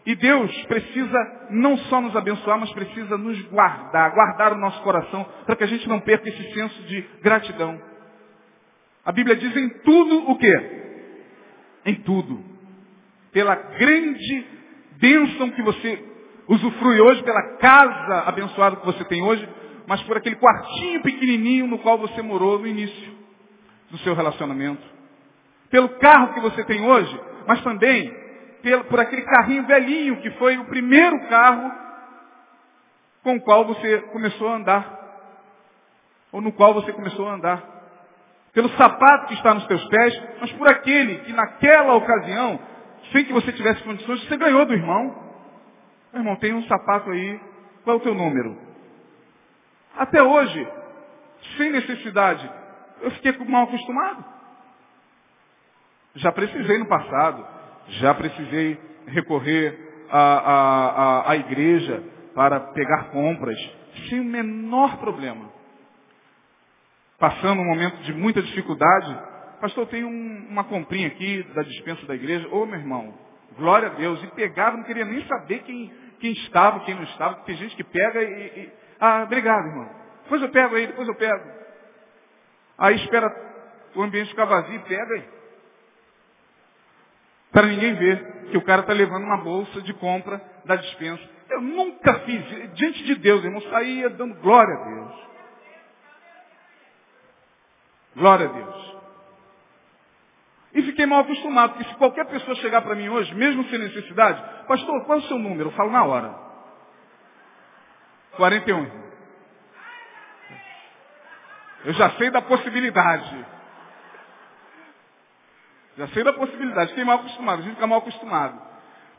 [SPEAKER 1] E Deus precisa não só nos abençoar, mas precisa nos guardar, guardar o nosso coração, para que a gente não perca esse senso de gratidão. A Bíblia diz em tudo o quê? Em tudo. Pela grande bênção que você usufrui hoje, pela casa abençoada que você tem hoje, mas por aquele quartinho pequenininho no qual você morou no início do seu relacionamento. Pelo carro que você tem hoje, mas também pelo, por aquele carrinho velhinho que foi o primeiro carro com o qual você começou a andar. Ou no qual você começou a andar. Pelo sapato que está nos teus pés, mas por aquele que naquela ocasião, sem que você tivesse condições, você ganhou do irmão. Meu irmão, tem um sapato aí, qual é o teu número? Até hoje, sem necessidade, eu fiquei mal acostumado. Já precisei no passado, já precisei recorrer à, à, à, igreja para pegar compras, sem o menor problema. Passando um momento de muita dificuldade, pastor, tem um, uma comprinha aqui da dispensa da igreja. Ô meu irmão, glória a Deus. E pegava, não queria nem saber quem, quem estava, quem não estava. Tem gente que pega e, e. Ah, obrigado, irmão. Depois eu pego aí, depois eu pego. Aí espera o ambiente ficar vazio e pega aí. Para ninguém ver que o cara está levando uma bolsa de compra da dispensa. Eu nunca fiz, diante de Deus, irmão, saía dando glória a Deus. Glória a Deus. E fiquei mal acostumado, porque se qualquer pessoa chegar para mim hoje, mesmo sem necessidade, pastor, qual é o seu número? Eu falo na hora. 41. Eu já sei da possibilidade. Já sei da possibilidade. Fiquei mal acostumado. A gente fica mal acostumado.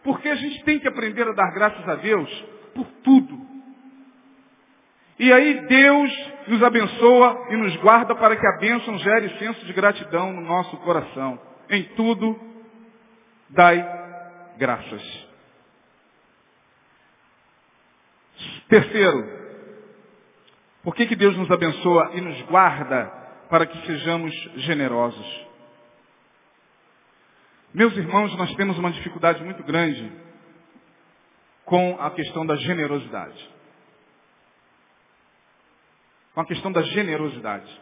[SPEAKER 1] Porque a gente tem que aprender a dar graças a Deus por tudo. E aí Deus nos abençoa e nos guarda para que a bênção gere senso de gratidão no nosso coração. Em tudo, dai graças. Terceiro, por que, que Deus nos abençoa e nos guarda para que sejamos generosos? Meus irmãos, nós temos uma dificuldade muito grande com a questão da generosidade. Com a questão da generosidade.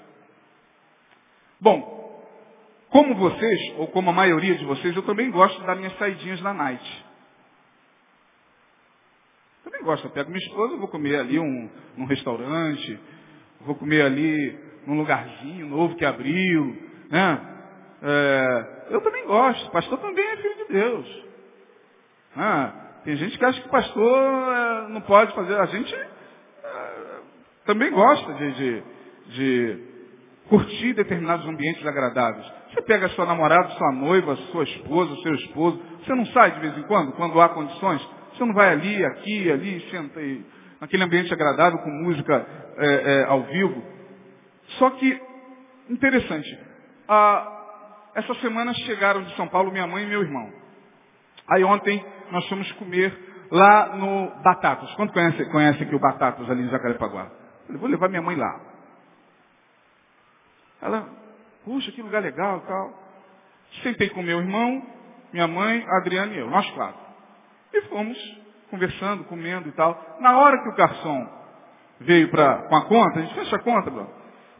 [SPEAKER 1] Bom, como vocês, ou como a maioria de vocês, eu também gosto dar minhas saidinhas na night. Também gosto. Eu pego minha esposa, vou comer ali um, num restaurante, vou comer ali num lugarzinho novo que abriu, né? É, eu também gosto. Pastor também é filho de Deus. Ah, tem gente que acha que pastor é, não pode fazer. A gente também gosta de, de, de curtir determinados ambientes agradáveis. Você pega sua namorada, sua noiva, sua esposa, seu esposo. Você não sai de vez em quando, quando há condições? Você não vai ali, aqui, ali, senta aí, naquele ambiente agradável com música é, é, ao vivo. Só que, interessante, a, essa semana chegaram de São Paulo minha mãe e meu irmão. Aí ontem nós fomos comer lá no Batatas. Quanto conhece, conhece aqui o Batatas ali em Jacarepaguá? Falei, vou levar minha mãe lá. Ela, puxa, que lugar legal e tal. Sentei com meu irmão, minha mãe, Adriana e eu, nós quatro. E fomos conversando, comendo e tal. Na hora que o garçom veio pra, com a conta, a gente fecha a conta, bro.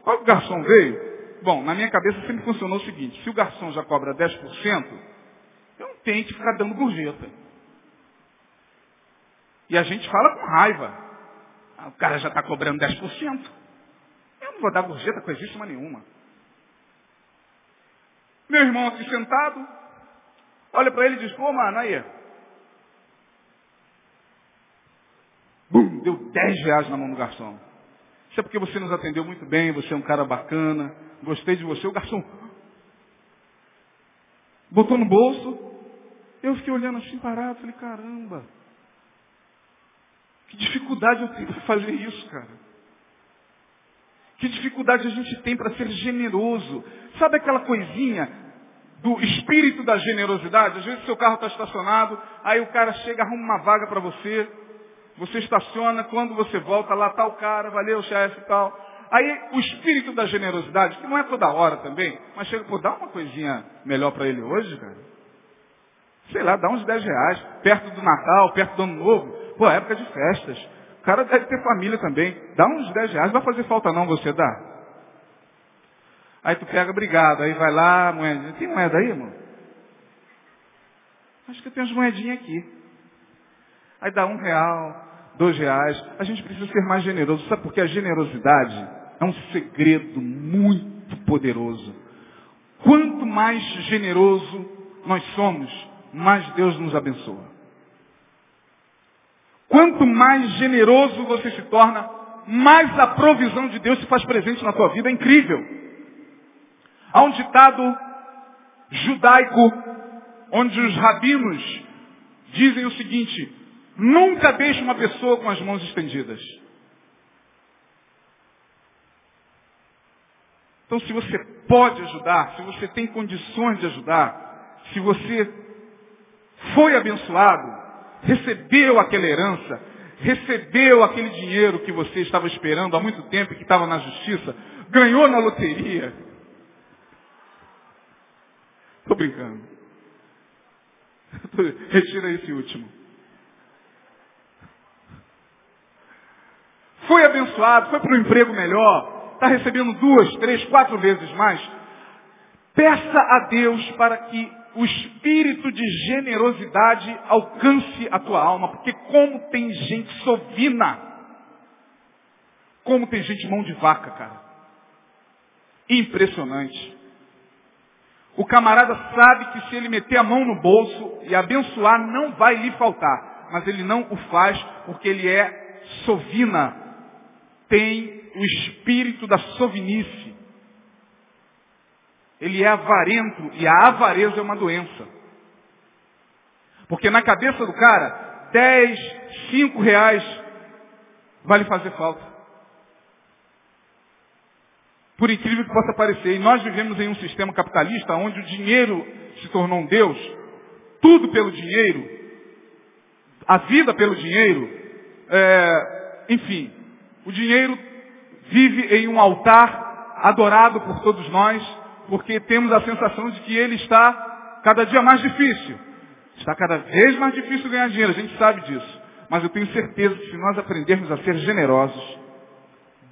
[SPEAKER 1] Qual o garçom veio? Bom, na minha cabeça sempre funcionou o seguinte, se o garçom já cobra 10%, eu não tenho que ficar dando gorjeta. E a gente fala com raiva. Ah, o cara já está cobrando 10%. Eu não vou dar gorjeta coisíssima nenhuma. Meu irmão aqui sentado, olha para ele e diz, pô, mano, aí. Bum, deu 10 reais na mão do garçom. Isso é porque você nos atendeu muito bem, você é um cara bacana, gostei de você. O garçom botou no bolso, Eu fiquei olhando assim parado, falei, caramba, que dificuldade eu tenho para fazer isso, cara. Que dificuldade a gente tem para ser generoso. Sabe aquela coisinha do espírito da generosidade? Às vezes seu carro está estacionado, aí o cara chega, arruma uma vaga para você, você estaciona, quando você volta, lá está o cara, valeu, chefe e tal. Aí o espírito da generosidade, que não é toda hora também, mas chega, pô, dá uma coisinha melhor para ele hoje, cara. Sei lá, dá uns 10 reais, perto do Natal, perto do Ano Novo. Pô, é época de festas. O cara deve ter família também. Dá uns 10 reais, não vai fazer falta não você dá. Aí tu pega, obrigado. Aí vai lá, moeda. Tem moeda aí, irmão? Acho que eu tenho as moedinhas aqui. Aí dá um real, dois reais. A gente precisa ser mais generoso. Sabe por que a generosidade é um segredo muito poderoso. Quanto mais generoso nós somos, mais Deus nos abençoa. Quanto mais generoso você se torna, mais a provisão de Deus se faz presente na tua vida. É incrível. Há um ditado judaico onde os rabinos dizem o seguinte, nunca deixe uma pessoa com as mãos estendidas. Então se você pode ajudar, se você tem condições de ajudar, se você foi abençoado, recebeu aquela herança, recebeu aquele dinheiro que você estava esperando há muito tempo e que estava na justiça, ganhou na loteria. Estou brincando. Retira esse último. Foi abençoado, foi para um emprego melhor, está recebendo duas, três, quatro vezes mais. Peça a Deus para que o espírito de generosidade alcance a tua alma, porque como tem gente sovina, como tem gente mão de vaca, cara. Impressionante. O camarada sabe que se ele meter a mão no bolso e abençoar, não vai lhe faltar. Mas ele não o faz porque ele é sovina. Tem o espírito da sovinice. Ele é avarento e a avareza é uma doença. Porque na cabeça do cara, 10, 5 reais vai lhe fazer falta. Por incrível que possa parecer. E nós vivemos em um sistema capitalista onde o dinheiro se tornou um Deus, tudo pelo dinheiro, a vida pelo dinheiro, é, enfim, o dinheiro vive em um altar adorado por todos nós, porque temos a sensação de que ele está cada dia mais difícil. Está cada vez mais difícil ganhar dinheiro, a gente sabe disso. Mas eu tenho certeza que se nós aprendermos a ser generosos,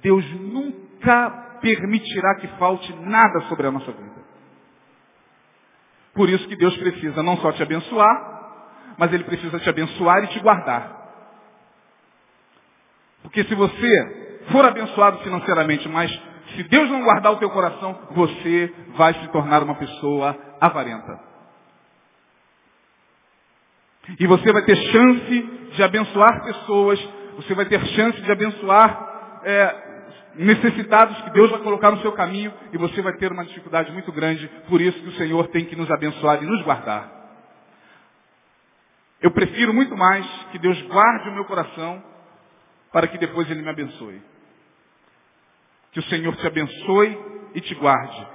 [SPEAKER 1] Deus nunca permitirá que falte nada sobre a nossa vida. Por isso que Deus precisa não só te abençoar, mas Ele precisa te abençoar e te guardar. Porque se você for abençoado financeiramente, mas se Deus não guardar o teu coração, você vai se tornar uma pessoa avarenta. E você vai ter chance de abençoar pessoas, você vai ter chance de abençoar é, necessitados que Deus vai colocar no seu caminho e você vai ter uma dificuldade muito grande. Por isso que o Senhor tem que nos abençoar e nos guardar. Eu prefiro muito mais que Deus guarde o meu coração para que depois Ele me abençoe. Que o Senhor te abençoe e te guarde.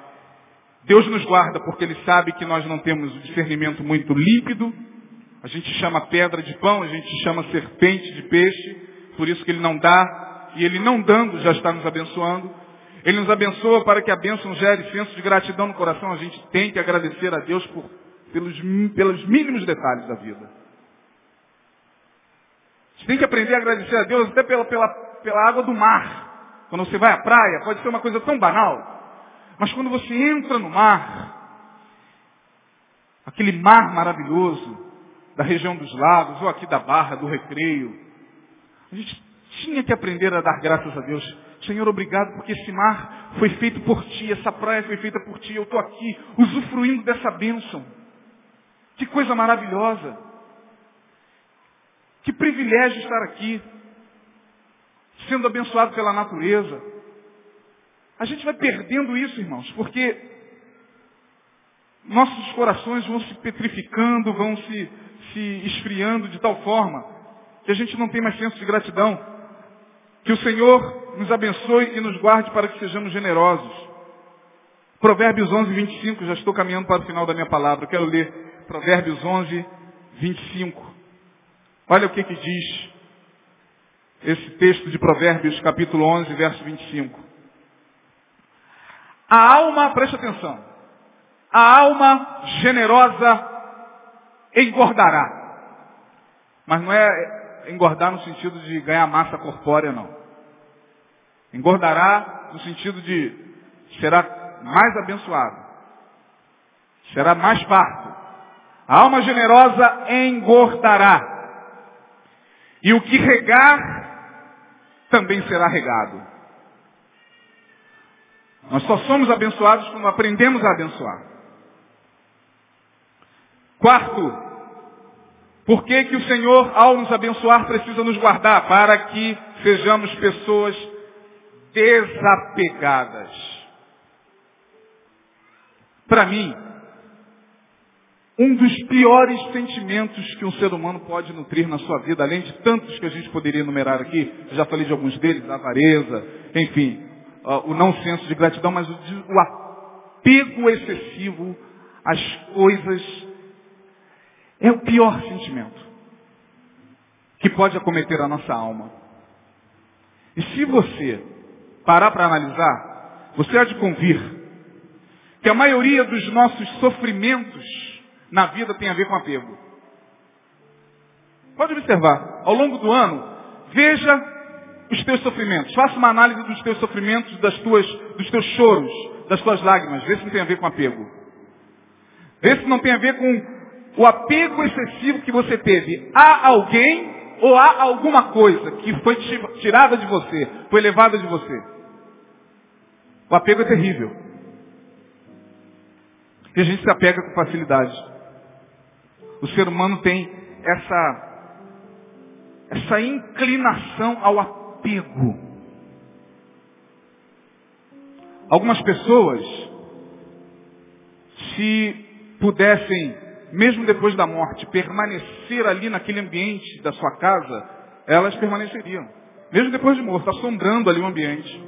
[SPEAKER 1] Deus nos guarda porque Ele sabe que nós não temos o discernimento muito límpido. A gente chama pedra de pão, a gente chama serpente de peixe. Por isso que Ele não dá. E Ele não dando já está nos abençoando. Ele nos abençoa para que a bênção gere senso de gratidão no coração. A gente tem que agradecer a Deus por, pelos, pelos mínimos detalhes da vida. A gente tem que aprender a agradecer a Deus até pela, pela, pela água do mar. Quando você vai à praia, pode ser uma coisa tão banal. Mas quando você entra no mar, aquele mar maravilhoso da região dos lagos, ou aqui da Barra, do Recreio, a gente tinha que aprender a dar graças a Deus. Senhor, obrigado porque esse mar foi feito por Ti, essa praia foi feita por Ti, eu estou aqui usufruindo dessa bênção. Que coisa maravilhosa. Que privilégio estar aqui sendo abençoado pela natureza. A gente vai perdendo isso, irmãos, porque nossos corações vão se petrificando, vão se, se esfriando de tal forma que a gente não tem mais senso de gratidão. Que o Senhor nos abençoe e nos guarde para que sejamos generosos. Provérbios 11, 25, já estou caminhando para o final da minha palavra. Eu quero ler Provérbios 11, 25. Olha o que, que diz esse texto de Provérbios, capítulo 11, verso 25. A alma, preste atenção, a alma generosa engordará. Mas não é engordar no sentido de ganhar massa corpórea, não. Engordará no sentido de será mais abençoado. Será mais farto. A alma generosa engordará. E o que regar também será regado. Nós só somos abençoados quando aprendemos a abençoar. Quarto, por que, que o Senhor, ao nos abençoar, precisa nos guardar? Para que sejamos pessoas desapegadas. Para mim, um dos piores sentimentos que um ser humano pode nutrir na sua vida, além de tantos que a gente poderia enumerar aqui, já falei de alguns deles, a avareza, enfim, uh, o não senso de gratidão, mas o, o apego excessivo às coisas é o pior sentimento que pode acometer a nossa alma. E se você parar para analisar, você há de convir que a maioria dos nossos sofrimentos na vida tem a ver com apego. Pode observar, ao longo do ano, veja os teus sofrimentos. Faça uma análise dos teus sofrimentos, das tuas, dos teus choros, das tuas lágrimas. Vê se não tem a ver com apego. Vê se não tem a ver com o apego excessivo que você teve a alguém ou a alguma coisa que foi tirada de você, foi levada de você. O apego é terrível. E a gente se apega com facilidade. O ser humano tem essa, essa inclinação ao apego. Algumas pessoas, se pudessem, mesmo depois da morte, permanecer ali naquele ambiente da sua casa, elas permaneceriam. Mesmo depois de morto, assombrando ali o ambiente.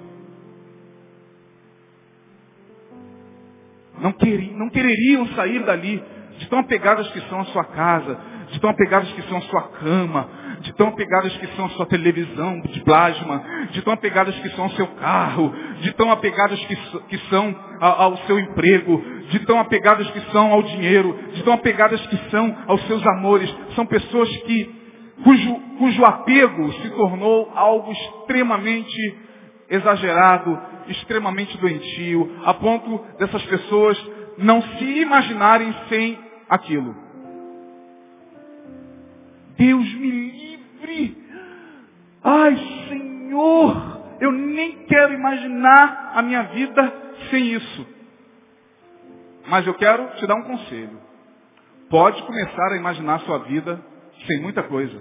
[SPEAKER 1] Não, queriam, não quereriam sair dali de tão apegadas que são a sua casa, de tão apegadas que são a sua cama, de tão apegadas que são a sua televisão de plasma, de tão apegadas que são ao seu carro, de tão apegadas que, que são ao seu emprego, de tão apegadas que são ao dinheiro, de tão apegadas que são aos seus amores. São pessoas que, cujo, cujo apego se tornou algo extremamente exagerado, extremamente doentio, a ponto dessas pessoas não se imaginarem sem aquilo. Deus me livre. Ai, Senhor, eu nem quero imaginar a minha vida sem isso. Mas eu quero te dar um conselho. Pode começar a imaginar a sua vida sem muita coisa.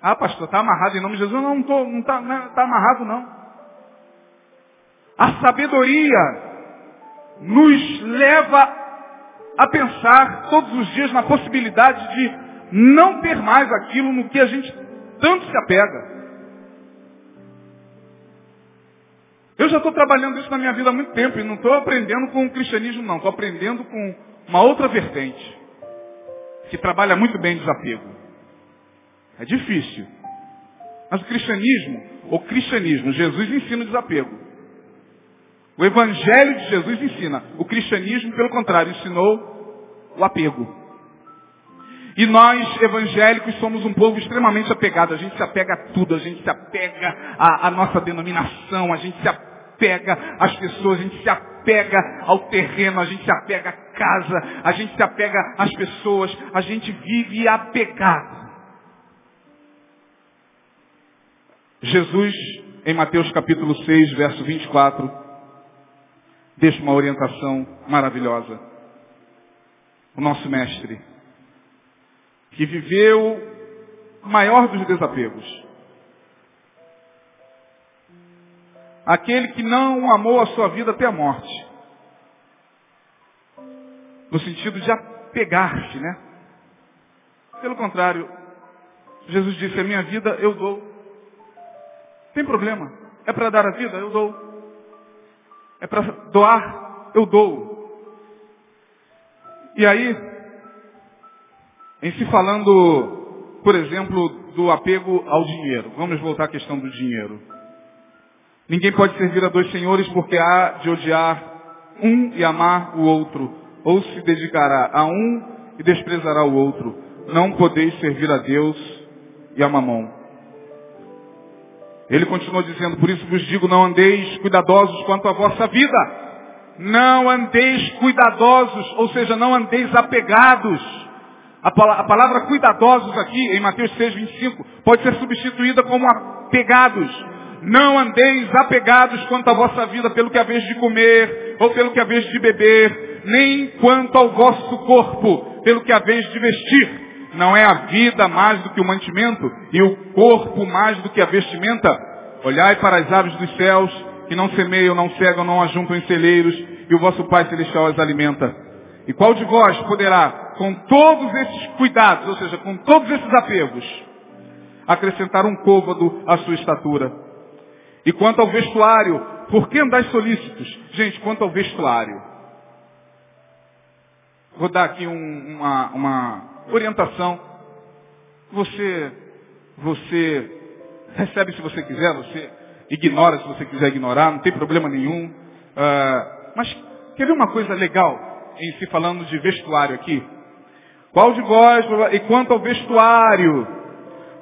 [SPEAKER 1] Ah, pastor, está amarrado em nome de Jesus? Não, não está não tá, não tá amarrado, não. A sabedoria nos leva a pensar todos os dias na possibilidade de não ter mais aquilo no que a gente tanto se apega. Eu já estou trabalhando isso na minha vida há muito tempo e não estou aprendendo com o cristianismo, não. Estou aprendendo com uma outra vertente que trabalha muito bem desapego. É difícil. Mas o cristianismo, o cristianismo, Jesus ensina o desapego. O Evangelho de Jesus ensina. O cristianismo, pelo contrário, ensinou o apego. E nós, evangélicos, somos um povo extremamente apegado. A gente se apega a tudo, a gente se apega à, à nossa denominação, a gente se apega às pessoas, a gente se apega ao terreno, a gente se apega à casa, a gente se apega às pessoas, a gente vive apegado. Jesus, em Mateus capítulo 6, verso 24, deixa uma orientação maravilhosa. O nosso mestre, que viveu o maior dos desapegos. Aquele que não amou a sua vida até a morte. No sentido de apegar-se, né? Pelo contrário, Jesus disse, a minha vida eu dou. Tem problema. É para dar a vida? Eu dou. É para doar? Eu dou. E aí, em se falando, por exemplo, do apego ao dinheiro. Vamos voltar à questão do dinheiro. Ninguém pode servir a dois senhores porque há de odiar um e amar o outro, ou se dedicará a um e desprezará o outro. Não podeis servir a Deus e a mamão. Ele continuou dizendo, por isso vos digo, não andeis cuidadosos quanto à vossa vida. Não andeis cuidadosos, ou seja, não andeis apegados. A, palavra cuidadosos aqui, em Mateus 6, 25, pode ser substituída como apegados. Não andeis apegados quanto à vossa vida pelo que haveis de comer, ou pelo que haveis de beber, nem quanto ao vosso corpo, pelo que haveis de vestir. Não é a vida mais do que o mantimento, e o corpo mais do que a vestimenta? Olhai para as aves dos céus, que não semeiam, não cegam, não ajuntam em celeiros, e o vosso Pai Celestial as alimenta. E qual de vós poderá, com todos esses cuidados, ou seja, com todos esses apegos, acrescentar um côvado à sua estatura? E quanto ao vestuário, por que andais solícitos? Gente, quanto ao vestuário. Vou dar aqui um, uma, uma orientação. Você, você recebe se você quiser, você ignora se você quiser ignorar, não tem problema nenhum. Uh, mas quer ver uma coisa legal em se falando de vestuário aqui? Qual de vós, e quanto ao vestuário,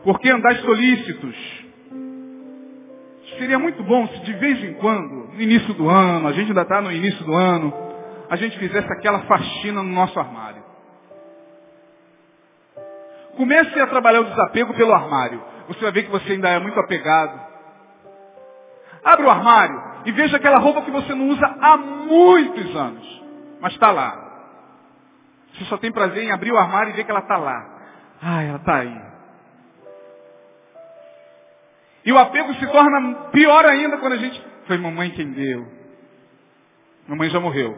[SPEAKER 1] por que andais solícitos? Seria muito bom se de vez em quando, no início do ano, a gente ainda está no início do ano, a gente fizesse aquela faxina no nosso armário. Comece a trabalhar o desapego pelo armário. Você vai ver que você ainda é muito apegado. Abre o armário e veja aquela roupa que você não usa há muitos anos. Mas está lá. Você só tem prazer em abrir o armário e ver que ela está lá. Ah, ela está aí. E o apego se torna pior ainda quando a gente. Foi mamãe quem deu. Mamãe já morreu.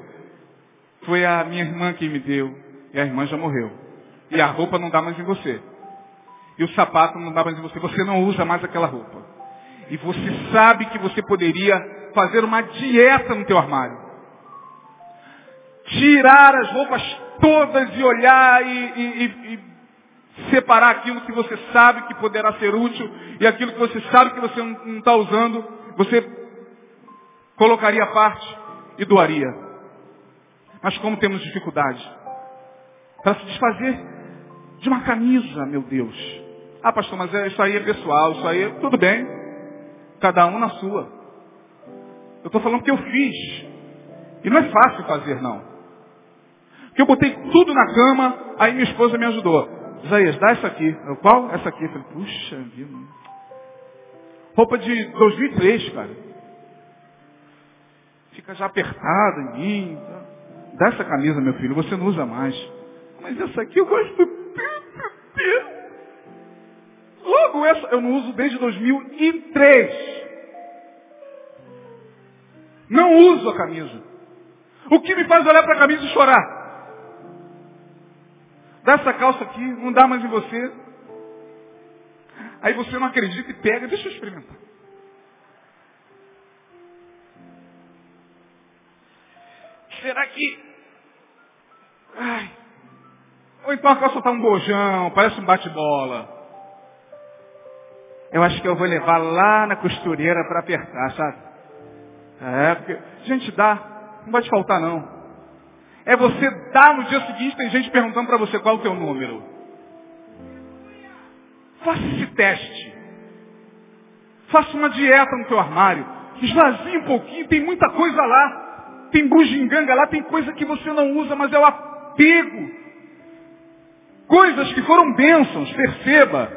[SPEAKER 1] Foi a minha irmã quem me deu. E a irmã já morreu. E a roupa não dá mais em você. E o sapato não dá mais em você. Você não usa mais aquela roupa. E você sabe que você poderia fazer uma dieta no teu armário. Tirar as roupas todas e olhar e, e, e separar aquilo que você sabe que poderá ser útil e aquilo que você sabe que você não está usando, você colocaria a parte e doaria. Mas como temos dificuldade para se desfazer de uma camisa, meu Deus. Ah, pastor, mas é, isso aí é pessoal, isso aí é tudo bem. Cada um na sua. Eu estou falando que eu fiz. E não é fácil fazer, não. Porque eu botei tudo na cama, aí minha esposa me ajudou. Isaías, dá essa aqui. Eu, qual? Essa aqui. Eu falei, puxa vida. Roupa de 2003, cara. Fica já apertada em mim. Dá essa camisa, meu filho. Você não usa mais. Mas essa aqui eu gosto. Logo essa eu não uso desde 2003. Não uso a camisa. O que me faz olhar para a camisa e chorar? Dá essa calça aqui, não dá mais em você. Aí você não acredita e pega, deixa eu experimentar. Será que. Ai. Ou então a calça está um bojão, parece um bate-bola. Eu acho que eu vou levar lá na costureira para apertar, sabe? É, porque. Gente, dá. Não vai te faltar não. É você dar no dia seguinte, tem gente perguntando para você qual é o teu número. Faça esse teste. Faça uma dieta no teu armário. Esvazie um pouquinho, tem muita coisa lá. Tem bujinganga lá, tem coisa que você não usa, mas é o apego. Coisas que foram bênçãos, perceba.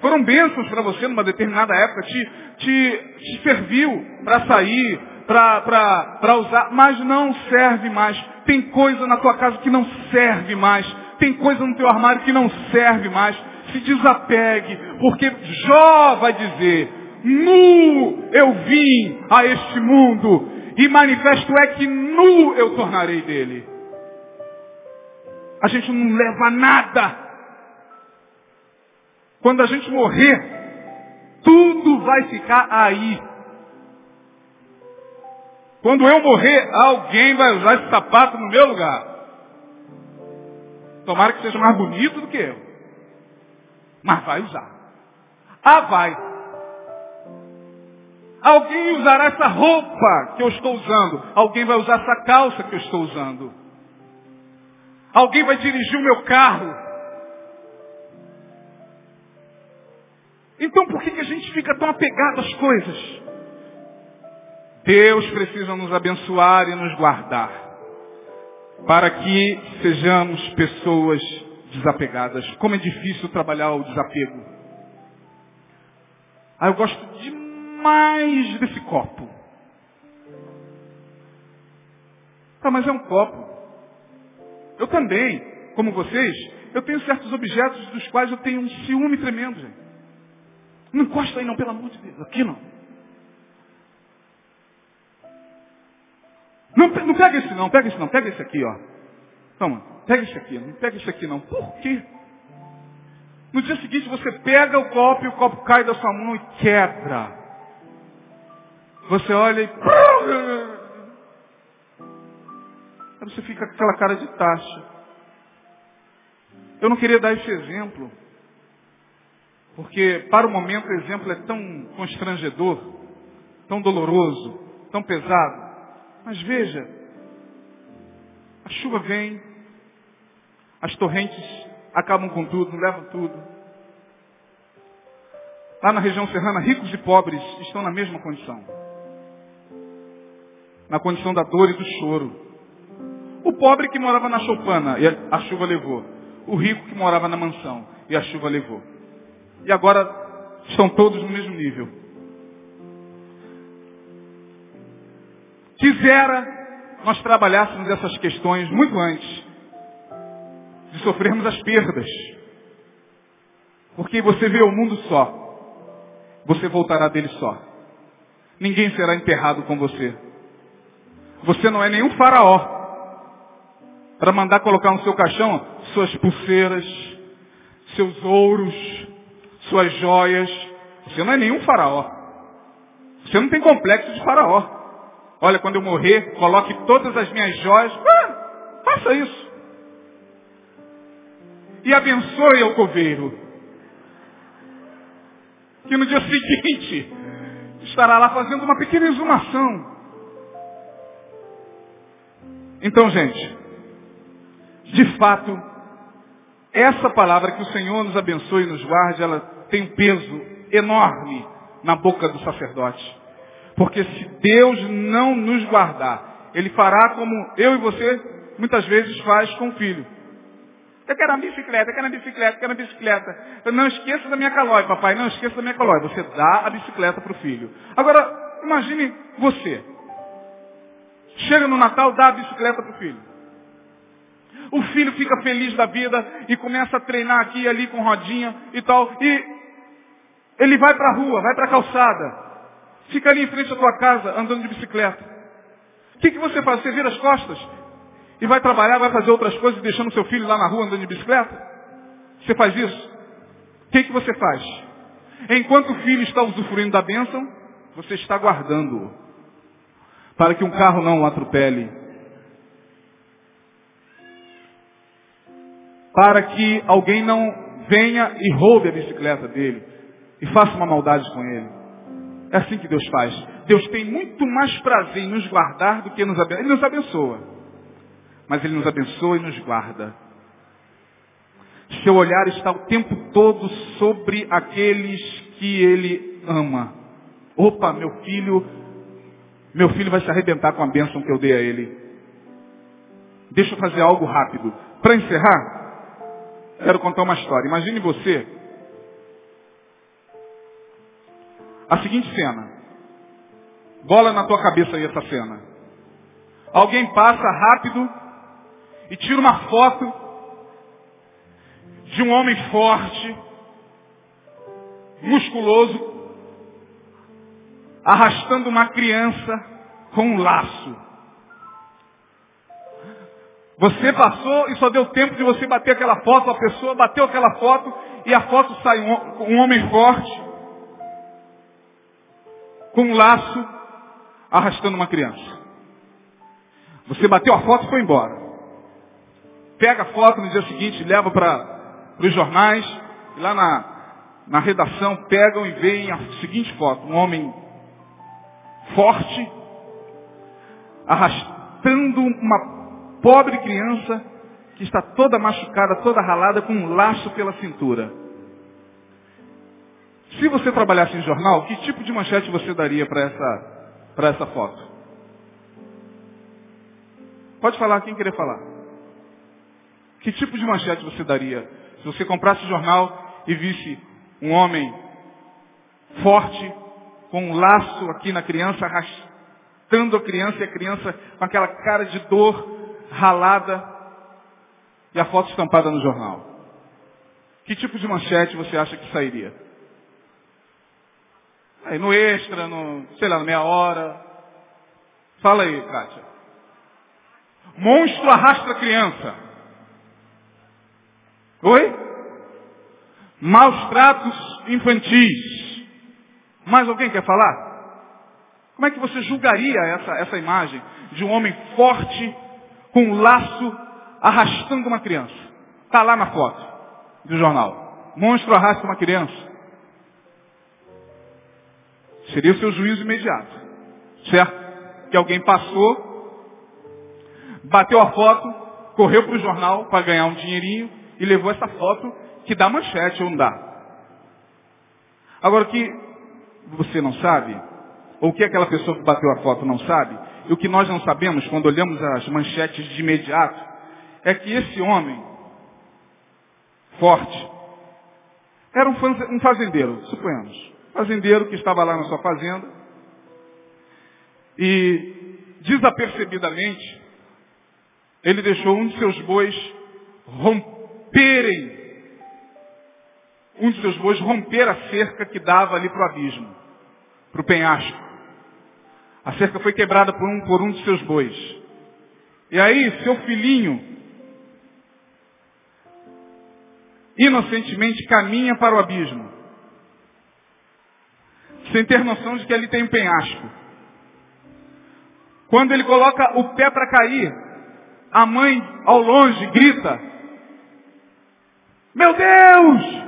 [SPEAKER 1] Foram bênçãos para você numa determinada época, te, te, te serviu para sair, para usar, mas não serve mais. Tem coisa na tua casa que não serve mais. Tem coisa no teu armário que não serve mais. Se desapegue, porque Jó vai dizer, nu eu vim a este mundo, e manifesto é que nu eu tornarei dele. A gente não leva nada. Quando a gente morrer, tudo vai ficar aí. Quando eu morrer, alguém vai usar esse sapato no meu lugar. Tomara que seja mais bonito do que eu. Mas vai usar. Ah, vai. Alguém usará essa roupa que eu estou usando. Alguém vai usar essa calça que eu estou usando. Alguém vai dirigir o meu carro. Então por que, que a gente fica tão apegado às coisas? Deus precisa nos abençoar e nos guardar. Para que sejamos pessoas desapegadas. Como é difícil trabalhar o desapego. Ah, eu gosto demais desse copo. Tá, mas é um copo. Eu também, como vocês, eu tenho certos objetos dos quais eu tenho um ciúme tremendo, gente. Não encosta aí não, pelo amor de Deus. Aqui não. Não, não pega esse não, pega esse não, pega esse aqui, ó. Toma, pega esse aqui, não pega esse aqui não. Por quê? No dia seguinte você pega o copo e o copo cai da sua mão e quebra. Você olha e. Aí você fica com aquela cara de taxa. Eu não queria dar esse exemplo. Porque para o momento o exemplo é tão constrangedor, tão doloroso, tão pesado. Mas veja, a chuva vem, as torrentes acabam com tudo, levam tudo. Lá na região serrana, ricos e pobres estão na mesma condição. Na condição da dor e do choro. O pobre que morava na choupana e a chuva levou. O rico que morava na mansão e a chuva levou. E agora estão todos no mesmo nível. Quisera nós trabalhássemos essas questões muito antes de sofrermos as perdas. Porque você vê o mundo só. Você voltará dele só. Ninguém será enterrado com você. Você não é nenhum faraó para mandar colocar no seu caixão suas pulseiras, seus ouros, suas joias. Você não é nenhum faraó. Você não tem complexo de faraó. Olha, quando eu morrer, coloque todas as minhas joias. Ah, faça isso. E abençoe o coveiro. Que no dia seguinte estará lá fazendo uma pequena exumação. Então, gente, de fato, essa palavra que o Senhor nos abençoe e nos guarde, ela tem um peso enorme na boca do sacerdote. Porque se Deus não nos guardar, Ele fará como eu e você muitas vezes faz com o filho. Eu quero uma bicicleta, eu quero uma bicicleta, eu quero uma bicicleta. Eu não esqueça da minha calói, papai, não esqueça da minha calói. Você dá a bicicleta para o filho. Agora, imagine você. Chega no Natal, dá a bicicleta para o filho. O filho fica feliz da vida e começa a treinar aqui e ali com rodinha e tal. E ele vai para a rua, vai para a calçada. Fica ali em frente à tua casa andando de bicicleta. O que, que você faz? Você vira as costas e vai trabalhar, vai fazer outras coisas, deixando seu filho lá na rua andando de bicicleta? Você faz isso? O que, que você faz? Enquanto o filho está usufruindo da bênção, você está guardando-o. Para que um carro não o atropele. Para que alguém não venha e roube a bicicleta dele. E faça uma maldade com ele. É assim que Deus faz. Deus tem muito mais prazer em nos guardar do que nos abençoar. Ele nos abençoa. Mas Ele nos abençoa e nos guarda. Seu olhar está o tempo todo sobre aqueles que Ele ama. Opa, meu filho, meu filho vai se arrebentar com a bênção que eu dei a ele. Deixa eu fazer algo rápido. Para encerrar, quero contar uma história. Imagine você a seguinte cena. Bola na tua cabeça aí essa cena. Alguém passa rápido e tira uma foto de um homem forte, musculoso, arrastando uma criança com um laço. Você passou e só deu tempo de você bater aquela foto, a pessoa bateu aquela foto e a foto sai um, um homem forte, com um laço, arrastando uma criança. Você bateu a foto e foi embora. Pega a foto no dia seguinte, leva para os jornais, e lá na, na redação pegam e veem a seguinte foto. Um homem forte, arrastando uma pobre criança que está toda machucada, toda ralada, com um laço pela cintura. Se você trabalhasse em jornal, que tipo de manchete você daria para essa, essa foto? Pode falar, quem querer falar. Que tipo de manchete você daria se você comprasse jornal e visse um homem forte, com um laço aqui na criança, arrastando a criança e a criança com aquela cara de dor, ralada, e a foto estampada no jornal? Que tipo de manchete você acha que sairia? Aí no extra, no, sei lá, na meia hora. Fala aí, Kátia. Monstro arrasta criança. Oi? Maus tratos infantis. Mais alguém quer falar? Como é que você julgaria essa, essa imagem de um homem forte com um laço arrastando uma criança? Está lá na foto do jornal. Monstro arrasta uma criança. Seria o seu juízo imediato. Certo? Que alguém passou, bateu a foto, correu para o jornal para ganhar um dinheirinho e levou essa foto que dá manchete ou não dá. Agora o que você não sabe, ou o que aquela pessoa que bateu a foto não sabe, e o que nós não sabemos quando olhamos as manchetes de imediato, é que esse homem forte era um fazendeiro, suponhamos fazendeiro que estava lá na sua fazenda e desapercebidamente ele deixou um de seus bois romperem, um de seus bois romper a cerca que dava ali para o abismo, para o penhasco. A cerca foi quebrada por um, por um de seus bois. E aí, seu filhinho, inocentemente caminha para o abismo sem ter noção de que ali tem um penhasco. Quando ele coloca o pé para cair, a mãe ao longe grita: Meu Deus!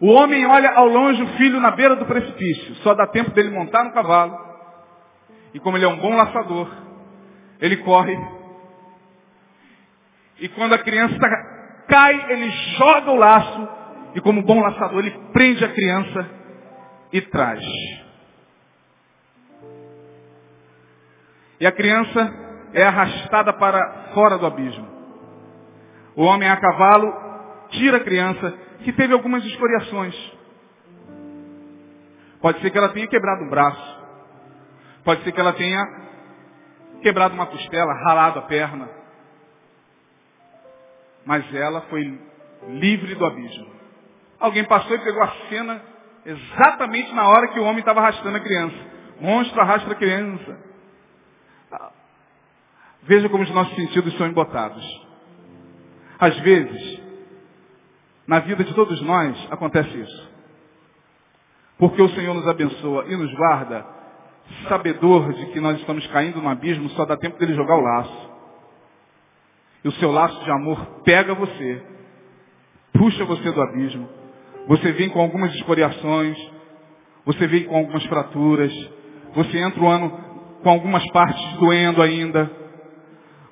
[SPEAKER 1] O homem olha ao longe o filho na beira do precipício. Só dá tempo dele montar no cavalo. E como ele é um bom laçador, ele corre. E quando a criança cai, ele joga o laço. E como bom laçador, ele prende a criança e traz. E a criança é arrastada para fora do abismo. O homem a cavalo tira a criança, que teve algumas escoriações. Pode ser que ela tenha quebrado um braço. Pode ser que ela tenha quebrado uma costela, ralado a perna. Mas ela foi livre do abismo. Alguém passou e pegou a cena Exatamente na hora que o homem estava arrastando a criança. Monstro arrasta a criança. Veja como os nossos sentidos são embotados. Às vezes, na vida de todos nós, acontece isso. Porque o Senhor nos abençoa e nos guarda, sabedor de que nós estamos caindo no abismo, só dá tempo dele jogar o laço. E o seu laço de amor pega você, puxa você do abismo, você vem com algumas escoriações, você vem com algumas fraturas, você entra o ano com algumas partes doendo ainda.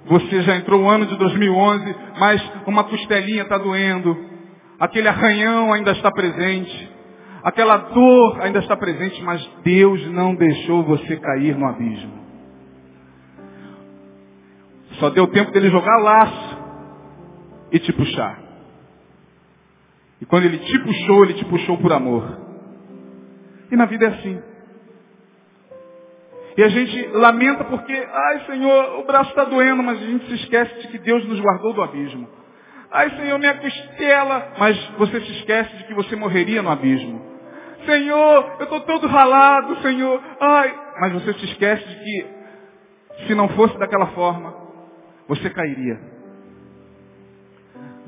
[SPEAKER 1] Você já entrou o ano de 2011, mas uma costelinha está doendo. Aquele arranhão ainda está presente. Aquela dor ainda está presente, mas Deus não deixou você cair no abismo. Só deu tempo dele jogar laço e te puxar. E quando ele te puxou, ele te puxou por amor. E na vida é assim. E a gente lamenta porque, ai Senhor, o braço está doendo, mas a gente se esquece de que Deus nos guardou do abismo. Ai Senhor, minha costela, mas você se esquece de que você morreria no abismo. Senhor, eu estou todo ralado, Senhor. Ai, mas você se esquece de que se não fosse daquela forma, você cairia.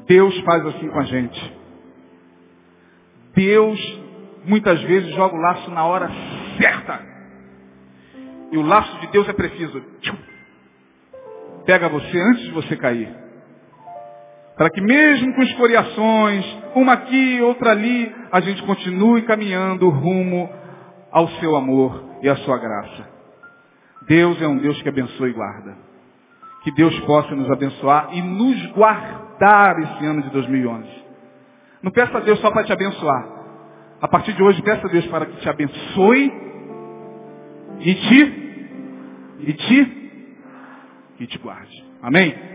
[SPEAKER 1] Deus faz assim com a gente. Deus muitas vezes joga o laço na hora certa. E o laço de Deus é preciso. Pega você antes de você cair. Para que mesmo com escoriações, uma aqui, outra ali, a gente continue caminhando rumo ao seu amor e à sua graça. Deus é um Deus que abençoa e guarda. Que Deus possa nos abençoar e nos guardar esse ano de 2011. Não peça a Deus só para te abençoar. A partir de hoje, peça a Deus para que te abençoe e te, e te, e te guarde. Amém?